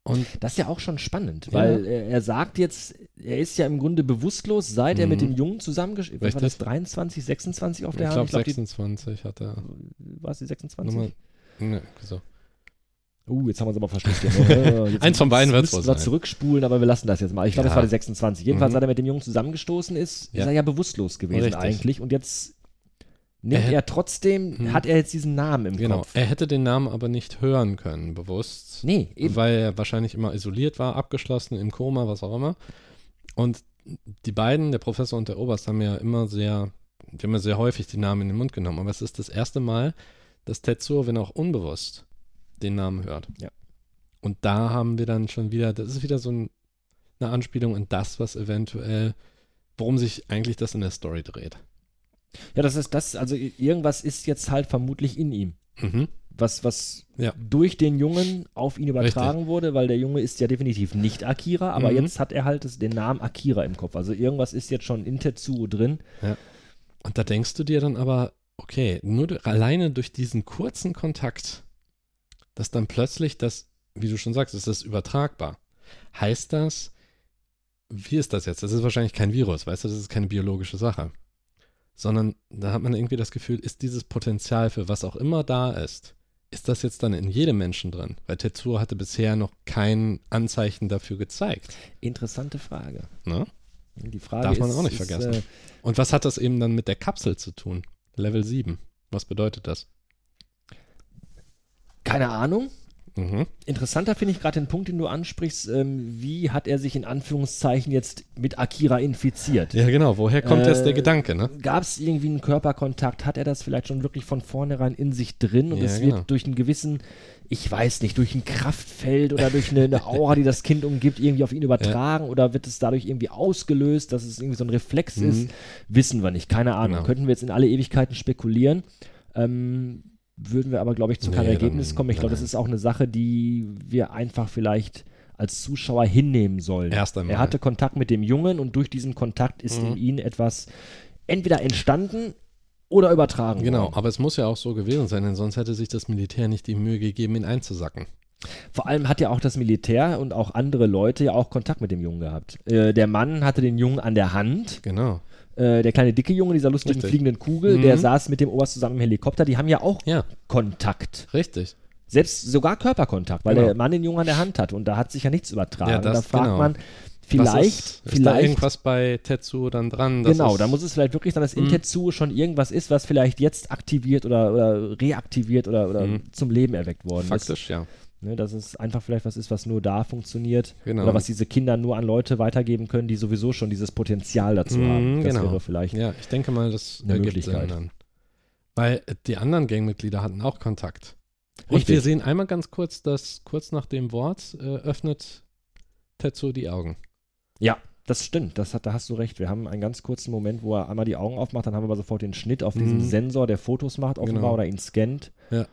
Und Das ist ja auch schon spannend, Ja. weil er, er sagt jetzt, er ist ja im Grunde bewusstlos, seit er Mhm. mit dem Jungen zusammengeschrieben Was war das, Richtig. 23, 26 auf ich der Hand? glaube, Ich glaub, die- 26 hat er. war es die 26? Nummer, ne, so. Uh, jetzt haben wir es aber. Jetzt Eins von beiden wird's müssten wohl wir sein. zurückspulen, aber wir lassen das jetzt mal. Ich glaube, Ja. es war die 26. Jedenfalls, Mhm. seit er mit dem Jungen zusammengestoßen ist, Ja. ist er ja bewusstlos gewesen Richtig. eigentlich. Und jetzt nimmt Er er, trotzdem, Mhm. hat er jetzt diesen Namen im Genau. Kopf. Er hätte den Namen aber nicht hören können, bewusst. Nee, eben. Weil er wahrscheinlich immer isoliert war, abgeschlossen, im Koma, was auch immer. Und die beiden, der Professor und der Oberst, haben ja immer sehr, die haben ja sehr häufig die Namen in den Mund genommen. Aber es ist das erste Mal, dass Tetsuo, wenn auch unbewusst, den Namen hört. Ja. Und da haben wir dann schon wieder, das ist wieder so ein, eine Anspielung an das, was eventuell, worum sich eigentlich das in der Story dreht. Ja, das ist das, also irgendwas ist jetzt halt vermutlich in ihm. Mhm. Was, was Ja. durch den Jungen auf ihn übertragen wurde, weil der Junge ist ja definitiv nicht Akira, aber Mhm. jetzt hat er halt das, den Namen Akira im Kopf. Also irgendwas ist jetzt schon in Tetsuo drin. Und da denkst du dir dann aber, okay, nur du- alleine durch diesen kurzen Kontakt, dass dann plötzlich das, wie du schon sagst, ist das übertragbar. Heißt das, wie ist das jetzt? Das ist wahrscheinlich kein Virus, weißt du, das ist keine biologische Sache. Sondern da hat man irgendwie das Gefühl, ist dieses Potenzial für was auch immer da ist, ist das jetzt dann in jedem Menschen drin? Weil Tetsuo hatte bisher noch kein Anzeichen dafür gezeigt. Interessante Frage. Ne? Die Frage Darf man ist, auch nicht ist, vergessen. Äh, Und was hat das eben dann mit der Kapsel zu tun? Level 7. Was bedeutet das? keine Ahnung. Mhm. Interessanter finde ich gerade den Punkt, den du ansprichst. Ähm, wie hat er sich in Anführungszeichen jetzt mit Akira infiziert? Ja, genau. Woher kommt jetzt der Äh, Gedanke, ne? Gab es irgendwie einen Körperkontakt? Hat er das vielleicht schon wirklich von vornherein in sich drin und Ja, es genau. wird durch einen gewissen, ich weiß nicht, durch ein Kraftfeld oder durch eine, eine Aura, die das Kind umgibt, irgendwie auf ihn übertragen oder wird es dadurch irgendwie ausgelöst, dass es irgendwie so ein Reflex Mhm. ist? Wissen wir nicht, keine Ahnung. Genau. Könnten wir jetzt in alle Ewigkeiten spekulieren. Ähm, würden wir aber, glaube ich, zu keinem Nee, Ergebnis kommen. Ich glaube, das ist auch eine Sache, die wir einfach vielleicht als Zuschauer hinnehmen sollen. Erst einmal. Er hatte Kontakt mit dem Jungen und durch diesen Kontakt ist Mhm. in ihn etwas entweder entstanden oder übertragen Genau, worden. aber es muss ja auch so gewesen sein, denn sonst hätte sich das Militär nicht die Mühe gegeben, ihn einzusacken. Vor allem hat ja auch das Militär und auch andere Leute ja auch Kontakt mit dem Jungen gehabt. Äh, der Mann hatte den Jungen an der Hand. Genau. Äh, der kleine dicke Junge, dieser lustigen Richtig. fliegenden Kugel, Mhm. der saß mit dem Oberst zusammen im Helikopter. Die haben ja auch Ja, Kontakt. richtig. Selbst sogar Körperkontakt, weil Genau. der Mann den Jungen an der Hand hat und da hat sich ja nichts übertragen. Ja, das- da fragt genau. man, vielleicht, ist, ist da vielleicht irgendwas bei Tetsu dann dran? Genau, ist, da muss es vielleicht wirklich sein, dass in Mhm. Tetsuo schon irgendwas ist, was vielleicht jetzt aktiviert oder, oder reaktiviert oder, oder Mhm. zum Leben erweckt worden faktisch, ja. Ne, dass es einfach vielleicht was ist, was nur da funktioniert. Genau. Oder was diese Kinder nur an Leute weitergeben können, die sowieso schon dieses Potenzial dazu Mhm, haben. Das genau. wäre vielleicht. Ja, ich denke mal, das Eine Möglichkeit. dann. Weil die anderen Gangmitglieder hatten auch Kontakt. Und Richtig. wir sehen einmal ganz kurz, dass kurz nach dem Wort äh, öffnet Tetsuo die Augen. Das stimmt, das hat, da hast du recht. Wir haben einen ganz kurzen Moment, wo er einmal die Augen aufmacht, dann haben wir aber sofort den Schnitt auf diesen Mhm. Sensor, der Fotos macht, offenbar Genau. oder ihn scannt. Ja.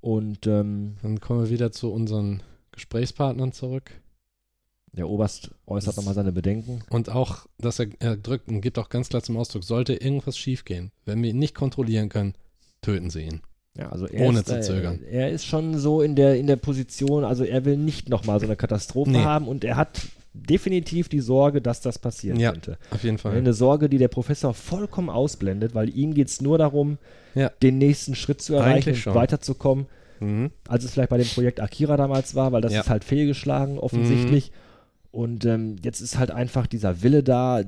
Und ähm, Dann kommen wir wieder zu unseren Gesprächspartnern zurück. der Oberst äußert nochmal seine Bedenken. Und auch, dass er, er drückt und gibt auch ganz klar zum Ausdruck, sollte irgendwas schiefgehen, wenn wir ihn nicht kontrollieren können, töten sie ihn. Ja, also er Ohne ist, zu zögern. Äh, er ist schon so in der, in der Position, also er will nicht nochmal so eine Katastrophe Nee. haben und er hat definitiv die Sorge, dass das passieren Ja. könnte. Auf jeden Fall. Eine Sorge, die der Professor vollkommen ausblendet, weil ihm geht es nur darum, Ja. den nächsten Schritt zu erreichen und weiterzukommen, Mhm. als es vielleicht bei dem Projekt Akira damals war, weil das Ja. Mhm. ist halt fehlgeschlagen offensichtlich. Und ähm, jetzt ist halt einfach dieser Wille da.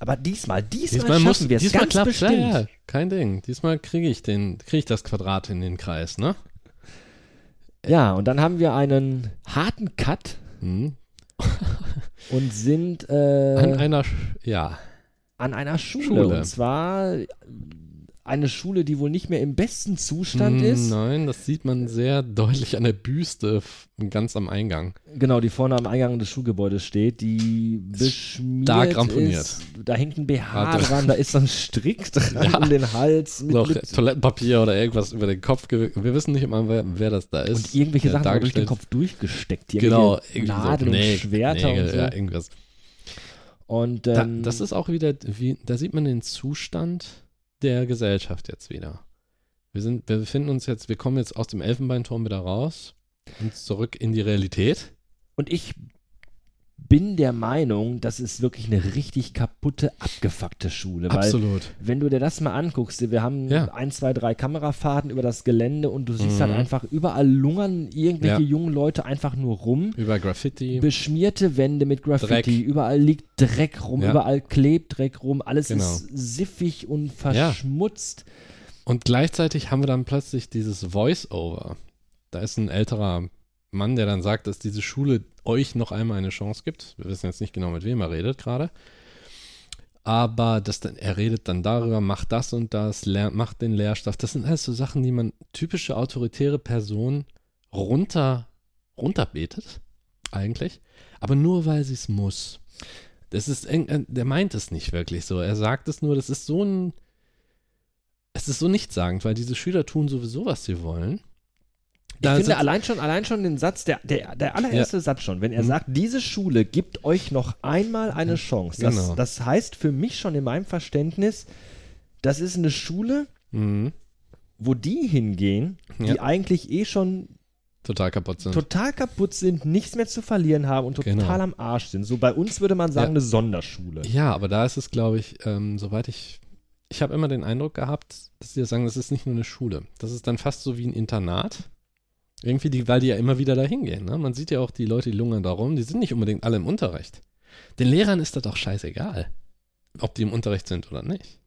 Aber diesmal, diesmal, Diesmal muss, schaffen wir es ganz klappt bestimmt. Ja, kein Ding. Diesmal kriege ich den, kriege ich das Quadrat in den Kreis, ne? Ja, und dann haben wir einen harten Cut Mhm. Und sind äh, An einer, Sch- ja, an einer Schule. Schule. Und zwar eine Schule, die wohl nicht mehr im besten Zustand Mm, ist. Nein, das sieht man sehr deutlich an der Büste ganz am Eingang. Genau, die vorne am Eingang des Schulgebäudes steht, die beschmiert stark ramponiert. ist. Da hängt ein BH da- dran, da ist so ein Strick dran Ja. um den Hals. Mit, Noch mit, Toilettenpapier oder irgendwas über den Kopf. Wir wissen nicht immer, wer, wer das da ist. und irgendwelche Sachen haben durch den Kopf durchgesteckt. Genau, irgendwelche irgendwie so Nadeln und Schwerter Nägel, und so. ja, irgendwas. Und Da, ähm, das ist auch wieder, wie, da sieht man den Zustand der Gesellschaft jetzt wieder. Wir sind, wir befinden uns jetzt, wir kommen jetzt aus dem Elfenbeinturm wieder raus und zurück in die Realität. Und ich bin der Meinung, das ist wirklich eine richtig kaputte, abgefuckte Schule. Weil Absolut. wenn du dir das mal anguckst, wir haben Ja. ein, zwei, drei Kamerafahrten über das Gelände und du siehst Mhm. halt einfach überall lungern irgendwelche Ja. jungen Leute einfach nur rum. Über Graffiti. Beschmierte Wände mit Graffiti, Dreck. überall liegt Dreck rum, Ja. überall klebt Dreck rum, alles Genau. ist siffig und verschmutzt. Und gleichzeitig haben wir dann plötzlich dieses Voice-Over. Da ist ein älterer Mann, der dann sagt, dass diese Schule euch noch einmal eine Chance gibt. Wir wissen jetzt nicht genau, mit wem er redet gerade. Aber das dann, er redet dann darüber, macht das und das, lernt, macht den Lehrstoff. Das sind alles so Sachen, die man typische autoritäre Personen runter, runterbetet, eigentlich. Aber nur, weil sie es muss. Das ist, äh, der meint es nicht wirklich so. Er sagt es nur, das ist so ein, es ist so nichtssagend, weil diese Schüler tun sowieso, was sie wollen. Ich Da finde allein schon, allein schon den Satz, der, der, der allererste Satz schon, wenn er Mhm. sagt, diese Schule gibt euch noch einmal eine Chance. Das, Genau. das heißt für mich schon in meinem Verständnis, das ist eine Schule, Mhm. wo die hingehen, die Ja. eigentlich eh schon total kaputt sind. total kaputt sind, nichts mehr zu verlieren haben und total Genau. am Arsch sind. So bei uns würde man sagen, Ja. eine Sonderschule. Ja, aber da ist es, glaube ich, ähm, soweit ich. Ich habe immer den Eindruck gehabt, dass sie sagen, das ist nicht nur eine Schule. Das ist dann fast so wie ein Internat. Irgendwie, die, weil die ja immer wieder da hingehen. Ne? Man sieht ja auch die Leute, die lungern da rum, die sind nicht unbedingt alle im Unterricht. Den Lehrern ist das doch scheißegal, ob die im Unterricht sind oder nicht.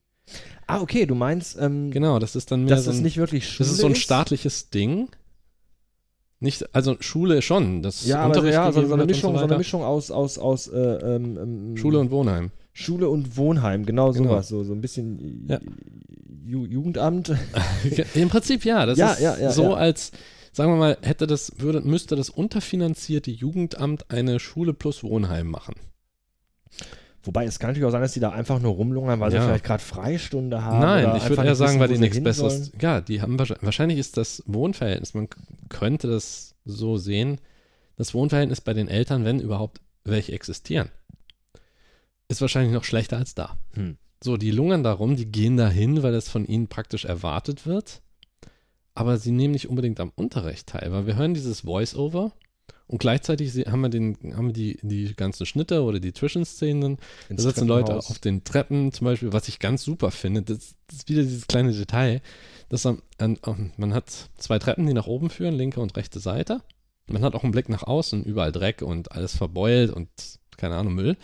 Ah, okay, du meinst, ähm, Genau, das ist dann mehr dass so ein, nicht wirklich Schule das ist so ein staatliches Ding. Nicht, also Schule schon, das Ja, aber so, Unterricht ja, so, so, eine Mischung, so eine weiter. Mischung aus, aus, aus äh, ähm, ähm, Schule und Wohnheim. Schule und Wohnheim, genau, Genau. sowas, so, so ein bisschen Ja. Ju Jugendamt. Im Prinzip ja. Das Ja, ist ja, so, als, sagen wir mal, hätte das, würde, müsste das unterfinanzierte Jugendamt eine Schule plus Wohnheim machen. Wobei es kann natürlich auch sein, dass die da einfach nur rumlungern, weil Ja. sie vielleicht gerade Freistunde haben. Nein, ich würde eher sagen, wissen, weil die nichts hin Besseres. Ja, die haben wahrscheinlich, wahrscheinlich ist das Wohnverhältnis, man könnte das so sehen, das Wohnverhältnis bei den Eltern, wenn überhaupt welche existieren, ist wahrscheinlich noch schlechter als da. Hm. So, die lungern da rum, die gehen dahin, weil das von ihnen praktisch erwartet wird. Aber sie nehmen nicht unbedingt am Unterricht teil, weil wir hören dieses Voice-Over und gleichzeitig haben wir, den, haben wir die, die ganzen Schnitte oder die Zwischenszenen. Da sitzen Leute auf den Treppen zum Beispiel, was ich ganz super finde. Das, das ist wieder dieses kleine Detail, dass man, an, an- man hat zwei Treppen, die nach oben führen, linke und rechte Seite. Man hat auch einen Blick nach außen, überall Dreck und alles verbeult und keine Ahnung, Müll.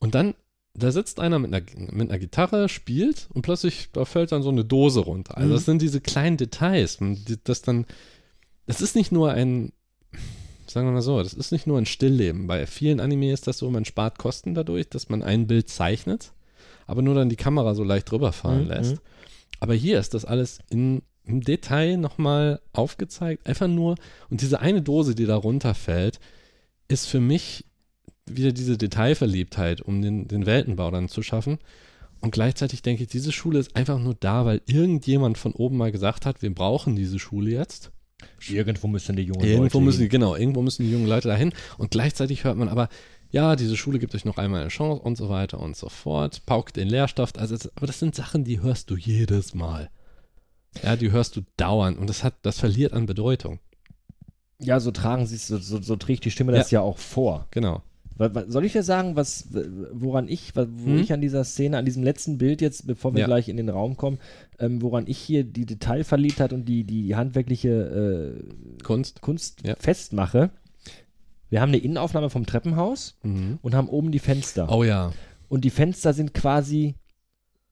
Und dann, da sitzt einer mit einer, mit einer Gitarre, spielt und plötzlich, da fällt dann so eine Dose runter. Also Mhm. das sind diese kleinen Details, das dann, das ist nicht nur ein, sagen wir mal so, das ist nicht nur ein Stillleben. Bei vielen Anime ist das so, man spart Kosten dadurch, dass man ein Bild zeichnet, aber nur dann die Kamera so leicht drüber fahren Mhm, lässt. Aber hier ist das alles in, im Detail nochmal aufgezeigt. Einfach nur, und diese eine Dose, die da runterfällt, ist für mich wieder diese Detailverliebtheit, um den, den Weltenbau dann zu schaffen. Und gleichzeitig denke ich, diese Schule ist einfach nur da, weil irgendjemand von oben mal gesagt hat, wir brauchen diese Schule jetzt. Irgendwo müssen die jungen Irgendwo Leute müssen hin. genau, irgendwo müssen die jungen Leute dahin. Und gleichzeitig hört man aber, ja, diese Schule gibt euch noch einmal eine Chance und so weiter und so fort. Paukt den Lehrstoff. Also, aber das sind Sachen, die hörst du jedes Mal. Ja, die hörst du dauernd und das hat, das verliert an Bedeutung. Ja, so tragen sie es, so, so, so trägt die Stimme das ja auch vor. Genau. Soll ich dir sagen, was, woran ich, wo Hm? ich an dieser Szene, an diesem letzten Bild jetzt, bevor wir Ja. gleich in den Raum kommen, ähm, woran ich hier die Detailverliebtheit und die, die handwerkliche äh, Kunst. Kunst Ja. festmache? Wir haben eine Innenaufnahme vom Treppenhaus Mhm. und haben oben die Fenster. Oh ja. Und die Fenster sind quasi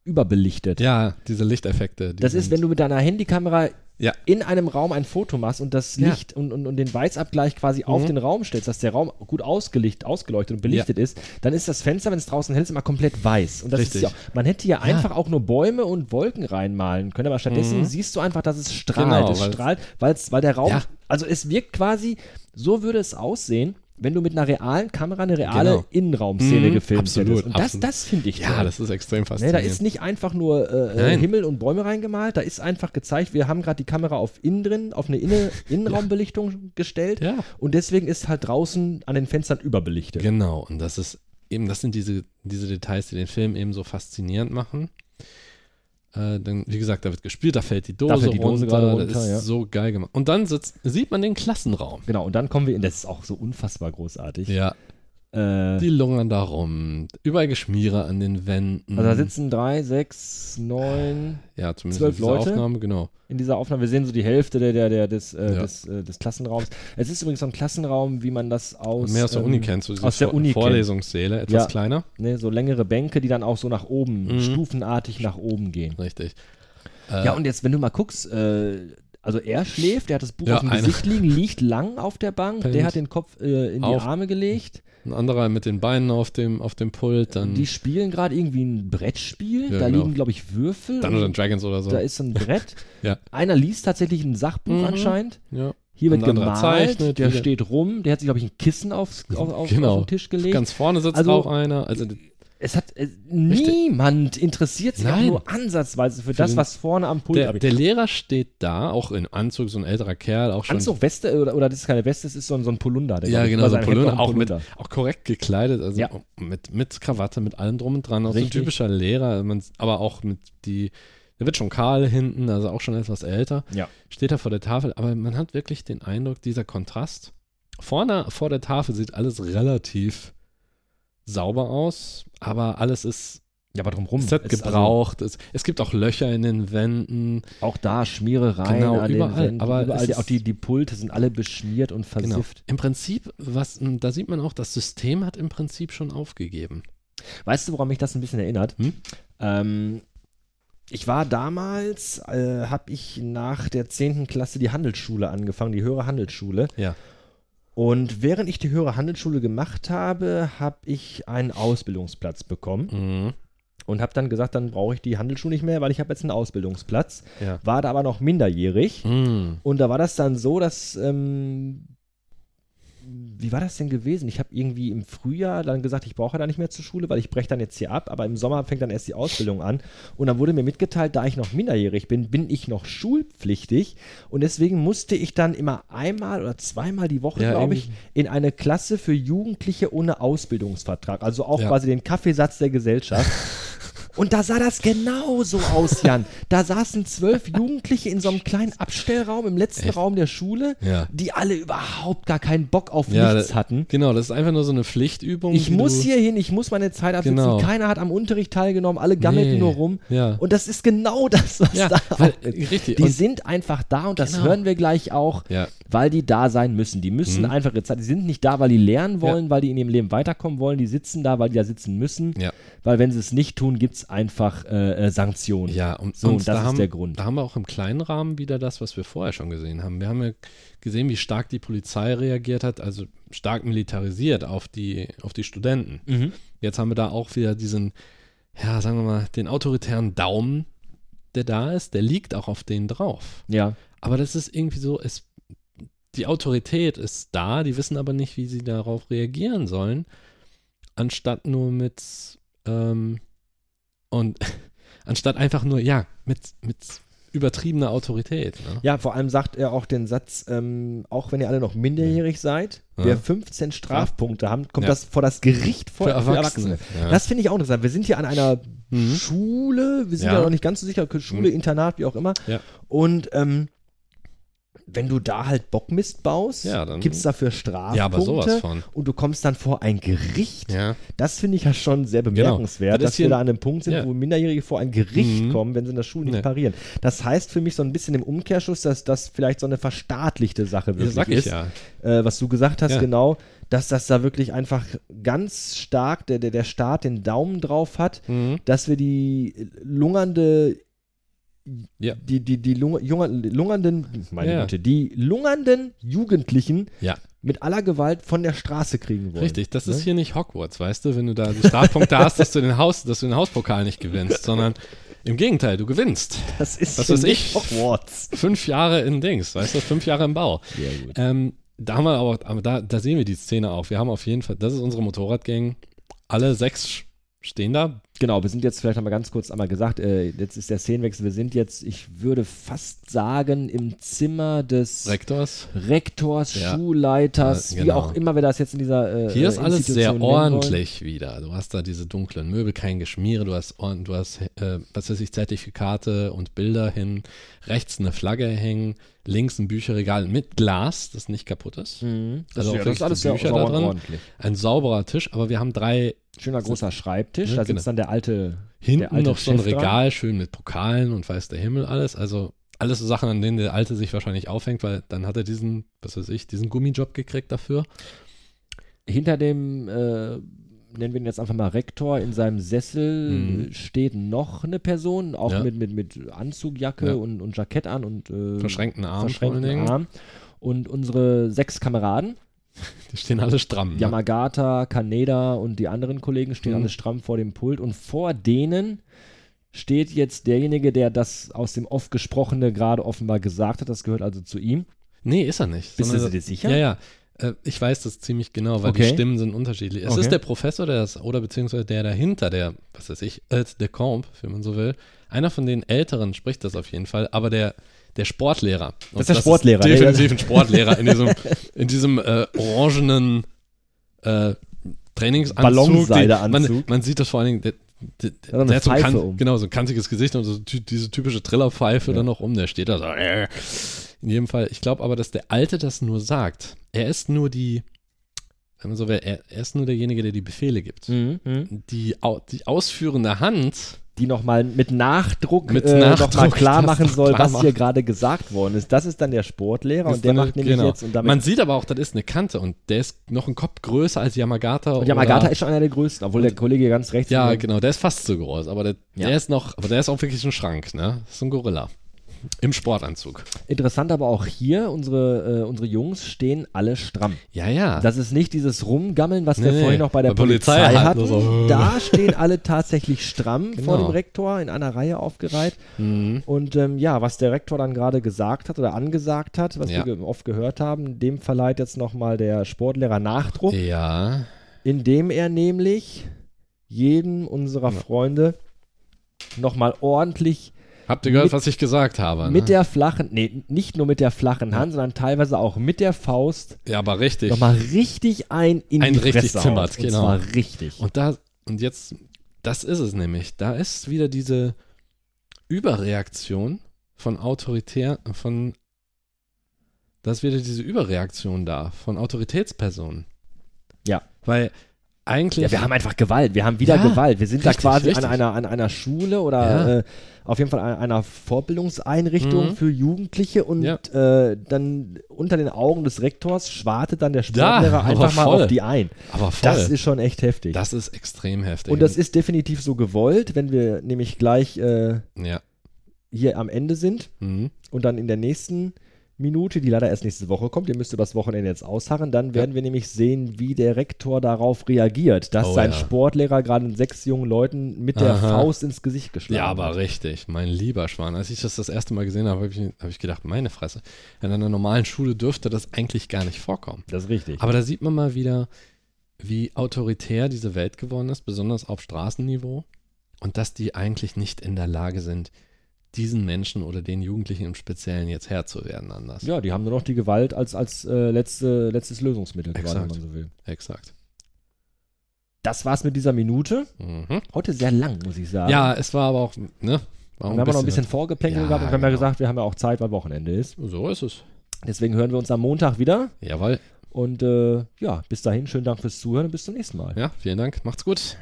überbelichtet. Ja, diese Lichteffekte. die Das ist, wenn du mit deiner Handykamera Ja. in einem Raum ein Foto machst und das Ja. Licht und, und, und den Weißabgleich quasi auf Mhm. den Raum stellst, dass der Raum gut ausgelicht, ausgeleuchtet und belichtet ist, dann ist das Fenster, wenn es draußen hell ist, immer komplett weiß. Und das Richtig. ist ja, man hätte ja, einfach auch nur Bäume und Wolken reinmalen können, aber stattdessen Mhm. siehst du einfach, dass es strahlt. Genau, es strahlt, weil's, weil der Raum, Ja. also es wirkt quasi, so würde es aussehen, wenn du mit einer realen Kamera eine reale Genau. Innenraumszene Mhm, gefilmt absolut, hättest. Und das, absolut. das finde ich Ja, toll. das ist extrem Nee, faszinierend. da ist nicht einfach nur äh, äh. Himmel und Bäume reingemalt, da ist einfach gezeigt, wir haben gerade die Kamera auf innen drin, auf eine Inne Innenraumbelichtung gestellt Ja. und deswegen ist halt draußen an den Fenstern überbelichtet. Genau, und das ist eben, das sind diese, diese Details, die den Film eben so faszinierend machen. Äh, denn, wie gesagt, da wird gespielt, da fällt die Dose, fällt die Dose runter, gerade runter, das ist ja. so geil gemacht. Und dann sitzt, sieht man den Klassenraum. Genau, und dann kommen wir in, das ist auch so unfassbar großartig. Ja, Äh, die lungern da rum, überall Geschmiere an den Wänden. also da sitzen drei, sechs, neun ja, zumindest zwölf in dieser Leute. Aufnahme, genau. in dieser Aufnahme. Wir sehen so die Hälfte der, der, der, des, äh, Ja. des, äh, des Klassenraums. Es ist übrigens so ein Klassenraum, wie man das aus, Mehr aus der ähm, Uni kennst du, diese aus der Vor- Uni. Vorlesungssäle, etwas Ja. kleiner. Ne, so längere Bänke, die dann auch so nach oben, Mhm. stufenartig nach oben gehen. Richtig. Äh, Ja, und jetzt, wenn du mal guckst, äh, also er schläft, der hat das Buch Ja, auf dem Gesicht liegen, liegt lang auf der Bank, Pennt. der hat den Kopf äh, in die Auf. Arme gelegt. Ein anderer mit den Beinen auf dem, auf dem Pult, dann, Die spielen gerade irgendwie ein Brettspiel, Ja, da genau. liegen, glaube ich, Würfel. Dungeons und and Dragons oder so. Da ist so ein Brett. Ja. Einer liest tatsächlich ein Sachbuch Mhm. anscheinend. ja. Hier wird gemalt, zeichnet, der steht rum, der hat sich, glaube ich, ein Kissen aufs, auf, auf, Genau. auf den Tisch gelegt. Ganz vorne sitzt Also- auch einer. Also es hat äh, niemand interessiert sich nur ansatzweise für, das, den- was vorne am Pult der, abgeht. der Lehrer steht da, auch in Anzug, so ein älterer Kerl, auch schon. Anzug, Weste oder, oder das ist keine Weste, das ist so ein, so ein Polunder. der, ja, genau, so ein Hemd Polunder, auch, mit, auch korrekt gekleidet, also Ja. mit, mit Krawatte, mit allem drum und dran, auch Richtig. so ein typischer Lehrer, man, aber auch mit die, der wird schon kahl hinten, also auch schon etwas älter, Ja. steht da vor der Tafel, aber man hat wirklich den Eindruck, dieser Kontrast, vorne vor der Tafel sieht alles relativ sauber aus, aber alles ist Ja, aber drumrum. Es hat ist gebraucht. es, es gibt auch Löcher in den Wänden. Also auch da Schmierereien Genau, an überall, den Wänden, aber überall ist- auch die, die Pulte sind alle beschmiert und Genau. versifft. Im Prinzip, was, m, da sieht man auch, das System hat im Prinzip schon aufgegeben. Weißt du, woran mich das ein bisschen erinnert? Hm? Ähm, ich war damals, äh, habe ich nach der 10. Klasse die Handelsschule angefangen, die höhere Handelsschule. Ja. Und während ich die höhere Handelsschule gemacht habe, habe ich einen Ausbildungsplatz bekommen Mhm. und habe dann gesagt, dann brauche ich die Handelsschule nicht mehr, weil ich habe jetzt einen Ausbildungsplatz. Ja. War da aber noch minderjährig. Mhm. Und da war das dann so, dass, ähm, wie war das denn gewesen? Ich habe irgendwie im Frühjahr dann gesagt, ich brauche da nicht mehr zur Schule, weil ich breche dann jetzt hier ab, aber im Sommer fängt dann erst die Ausbildung an. Und dann wurde mir mitgeteilt, da ich noch minderjährig bin, bin ich noch schulpflichtig. Und deswegen musste ich dann immer einmal oder zweimal die Woche, Ja, glaube ich, in eine Klasse für Jugendliche ohne Ausbildungsvertrag. Also auch Ja. quasi den Kaffeesatz der Gesellschaft. Und da sah das genauso aus, Jan. Da saßen zwölf Jugendliche in so einem kleinen Abstellraum im letzten Echt? Raum der Schule, Ja. die alle überhaupt gar keinen Bock auf Ja, nichts hatten. Genau, das ist einfach nur so eine Pflichtübung. Ich muss hier hin, ich muss meine Zeit absitzen. Genau. Keiner hat am Unterricht teilgenommen, alle gammelten Nee. nur rum. Ja. Und das ist genau das, was da weil, richtig. Die und, sind einfach da und das Genau. hören wir gleich auch, weil die da sein müssen. Die müssen Mhm. einfach ihre Zeit, die sind nicht da, weil die lernen wollen, weil die in ihrem Leben weiterkommen wollen. Die sitzen da, weil die da sitzen müssen. Weil wenn sie es nicht tun, gibt es ist einfach äh, äh, Sanktion. Ja, und, So, und das da ist haben, der Grund. Da haben wir auch im kleinen Rahmen wieder das, was wir vorher schon gesehen haben. Wir haben ja gesehen, wie stark die Polizei reagiert hat, also stark militarisiert auf die, auf die Studenten. Mhm. Jetzt haben wir da auch wieder diesen, ja, sagen wir mal, den autoritären Daumen, der da ist, der liegt auch auf denen drauf. Ja. Aber das ist irgendwie so, es, die Autorität ist da, die wissen aber nicht, wie sie darauf reagieren sollen, anstatt nur mit, ähm, und anstatt einfach nur, ja, mit, mit übertriebener Autorität. Ne? Ja, vor allem sagt er auch den Satz, ähm, auch wenn ihr alle noch minderjährig seid, Ja. wer 15 Strafpunkte haben, kommt Ja. das vor das Gericht vor, Für Erwachsene. Ja. Das finde ich auch interessant. Wir sind hier an einer Mhm. Schule, wir sind ja. Ja. noch nicht ganz so sicher, Schule, Mhm. Internat, wie auch immer. Ja. Und ähm, wenn du da halt Bockmist baust, Ja, gibt es dafür Strafpunkte. Ja, aber sowas von. Und du kommst dann vor ein Gericht. Ja. Das finde ich ja schon sehr bemerkenswert, Genau. Das dass wir da an einem Punkt sind, Ja. wo Minderjährige vor ein Gericht Mhm. kommen, wenn sie in der Schule nicht Nee. parieren. Das heißt für mich so ein bisschen im Umkehrschluss, dass das vielleicht so eine verstaatlichte Sache wirklich sag ist. ja. Äh, was du gesagt hast, genau, dass das da wirklich einfach ganz stark der, der, der Staat den Daumen drauf hat, Mhm. dass wir die lungernde Ja. die, die, die Lung, lungernden, meine Ja. Güte, die lungernden Jugendlichen Ja. mit aller Gewalt von der Straße kriegen wollen. Richtig, das ist Ne? hier nicht Hogwarts, weißt du, wenn du da die Strafpunkte hast, dass du den Haus, dass du den Hauspokal nicht gewinnst, sondern im Gegenteil, du gewinnst. Das ist weiß mich ich? Hogwarts. Fünf Jahre in Dings, weißt du, fünf Jahre im Bau. Sehr gut. Ähm, da haben wir aber, aber da, da sehen wir die Szene auch. Wir haben auf jeden Fall, das ist unsere Motorradgang. Alle sechs stehen da. Genau, wir sind jetzt, vielleicht haben wir ganz kurz einmal gesagt, äh, jetzt ist der Szenenwechsel, wir sind jetzt, ich würde fast sagen, im Zimmer des Rektors. Rektors, Ja. Schulleiters, Ja, wie genau. auch immer wir das jetzt in dieser äh, Hier ist alles sehr ordentlich wieder. Du hast da diese dunklen Möbel, kein Geschmiere, du hast, du hast äh, was weiß ich, Zertifikate und Bilder hin, rechts eine Flagge hängen, links ein Bücherregal mit Glas, das nicht kaputt ist. Mhm. Also ja, das ist alles Bücher sauber da drin. Ein sauberer Tisch, aber wir haben drei Schöner großer Schreibtisch, Ja, da genau. sitzt dann der alte Hinten der alte noch so ein Chef dran. Regal, schön mit Pokalen und weiß der Himmel alles. Also alles so Sachen, an denen der Alte sich wahrscheinlich aufhängt, weil dann hat er diesen, was weiß ich, diesen Gummijob gekriegt dafür. Hinter dem, äh, nennen wir ihn jetzt einfach mal Rektor, in seinem Sessel Mhm. steht noch eine Person, auch Ja. mit, mit, mit Anzugjacke Ja. und, und Jackett an und äh, Verschränkten Arm verschränkten. Arm. Und unsere sechs Kameraden, Die stehen alle stramm. Ne? Yamagata, Kaneda und die anderen Kollegen stehen Mhm. alle stramm vor dem Pult und vor denen steht jetzt derjenige, der das aus dem oft Gesprochene gerade offenbar gesagt hat. Das gehört also zu ihm. Nee, ist er nicht. Bist du dir sicher? Ja, ja. Äh, Ich weiß das ziemlich genau, weil Okay. die Stimmen sind unterschiedlich. Es Okay. ist der Professor, der ist, oder beziehungsweise der dahinter, der, was weiß ich, äh, der Comp, wenn man so will. Einer von den Älteren spricht das auf jeden Fall, aber der, der Sportlehrer. Und ist der Sportlehrer, der- definitiv ein Sportlehrer in diesem, in diesem äh, orangenen äh, Trainingsanzug. Ballonseideanzug. Die, man, man sieht das vor allen Dingen, der, der, hat eine der hat so ein um. Genau, so ein kantiges Gesicht und so diese typische Trillerpfeife Ja. dann noch um. Der steht da so. Äh. In jedem Fall, ich glaube aber, dass der Alte das nur sagt. Er ist nur die, wenn man so will, er, er ist nur derjenige, der die Befehle gibt. Mhm. Mhm. Die, die ausführende Hand, die nochmal mit Nachdruck, Mit äh, Nachdruck nochmal klar machen soll, klar was machen. hier gerade gesagt worden ist. Das ist dann der Sportlehrer ist und der dann- macht nämlich genau. jetzt und damit. Man sieht aber auch, das ist eine Kante und der ist noch ein Kopf größer als Yamagata. und Yamagata ist schon einer der größten, obwohl der Kollege ganz rechts Ja, ist. genau, der ist fast so groß, aber der, Ja. der ist noch, aber der ist auch wirklich ein Schrank, ne? Das ist ein Gorilla. Im Sportanzug. Interessant aber auch hier, unsere, äh, unsere Jungs stehen alle stramm. Ja, ja. Das ist nicht dieses Rumgammeln, was wir Nee, vorhin noch bei der bei Polizei, Polizei hatten. so. Da stehen alle tatsächlich stramm vor Genau. dem Rektor in einer Reihe aufgereiht. mhm. Und ähm, ja, was der Rektor dann gerade gesagt hat oder angesagt hat, was Ja. wir oft gehört haben, dem verleiht jetzt nochmal der Sportlehrer Nachdruck. Ja. indem er nämlich jedem unserer Ja. Freunde nochmal ordentlich Habt ihr gehört, Mit- was ich gesagt habe? mit ne? der flachen, nee, nicht nur mit der flachen Hand, sondern teilweise auch mit der Faust ja, aber richtig. nochmal richtig ein in Ein die richtig Fresse zimmert, genau. Und zwar richtig. Und da, und jetzt, das ist es nämlich. Da ist wieder diese Überreaktion von autoritär, von, da ist wieder diese Überreaktion da, von Autoritätspersonen. Ja. Weil eigentlich. Ja, wir haben einfach Gewalt. Wir haben wieder Ja, Gewalt. Wir sind da richtig, quasi richtig. an einer, an einer Schule oder Ja. äh, auf jeden Fall an einer Vorbildungseinrichtung Mhm. für Jugendliche und äh, dann unter den Augen des Rektors schwartet dann der Sportlehrer einfach mal voll. auf die ein. aber voll. Das ist schon echt heftig. das ist extrem heftig. und das ist definitiv so gewollt, wenn wir nämlich gleich äh, hier am Ende sind Mhm. und dann in der nächsten Minute, die leider erst nächste Woche kommt, ihr müsst über das Wochenende jetzt ausharren, dann werden wir nämlich sehen, wie der Rektor darauf reagiert, dass Oh, sein ja. Sportlehrer gerade sechs jungen Leuten mit der Aha. Faust ins Gesicht geschlagen Ja, aber hat. richtig, mein lieber Schwan. Als ich das das erste Mal gesehen habe, habe ich, hab ich gedacht, meine Fresse. In einer normalen Schule dürfte das eigentlich gar nicht vorkommen. Das ist richtig. Aber da sieht man mal wieder, wie autoritär diese Welt geworden ist, besonders auf Straßenniveau. Und dass die eigentlich nicht in der Lage sind, diesen Menschen oder den Jugendlichen im Speziellen jetzt Herr zu werden anders. ja, die haben nur noch die Gewalt als, als äh, letzte, letztes Lösungsmittel, quasi, wenn man so will. Exakt. Das war's mit dieser Minute. Mhm. Heute sehr lang, muss ich sagen. Ja, es war aber auch, ne? War wir haben noch ein bisschen Vorgeplänkel Ja, gehabt und wir haben ja genau. gesagt, wir haben ja auch Zeit, weil Wochenende ist. So ist es. Deswegen hören wir uns am Montag wieder. Jawohl. Und äh, ja, bis dahin, schönen Dank fürs Zuhören und bis zum nächsten Mal. Ja, vielen Dank. Macht's gut.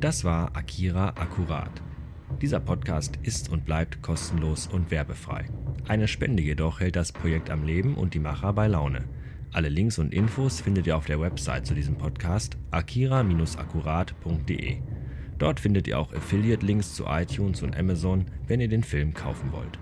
Das war Akira Akkurat. Dieser Podcast ist und bleibt kostenlos und werbefrei. Eine Spende jedoch hält das Projekt am Leben und die Macher bei Laune. Alle Links und Infos findet ihr auf der Website zu diesem Podcast akira-akkurat.de. Dort findet ihr auch Affiliate-Links zu iTunes und Amazon, wenn ihr den Film kaufen wollt.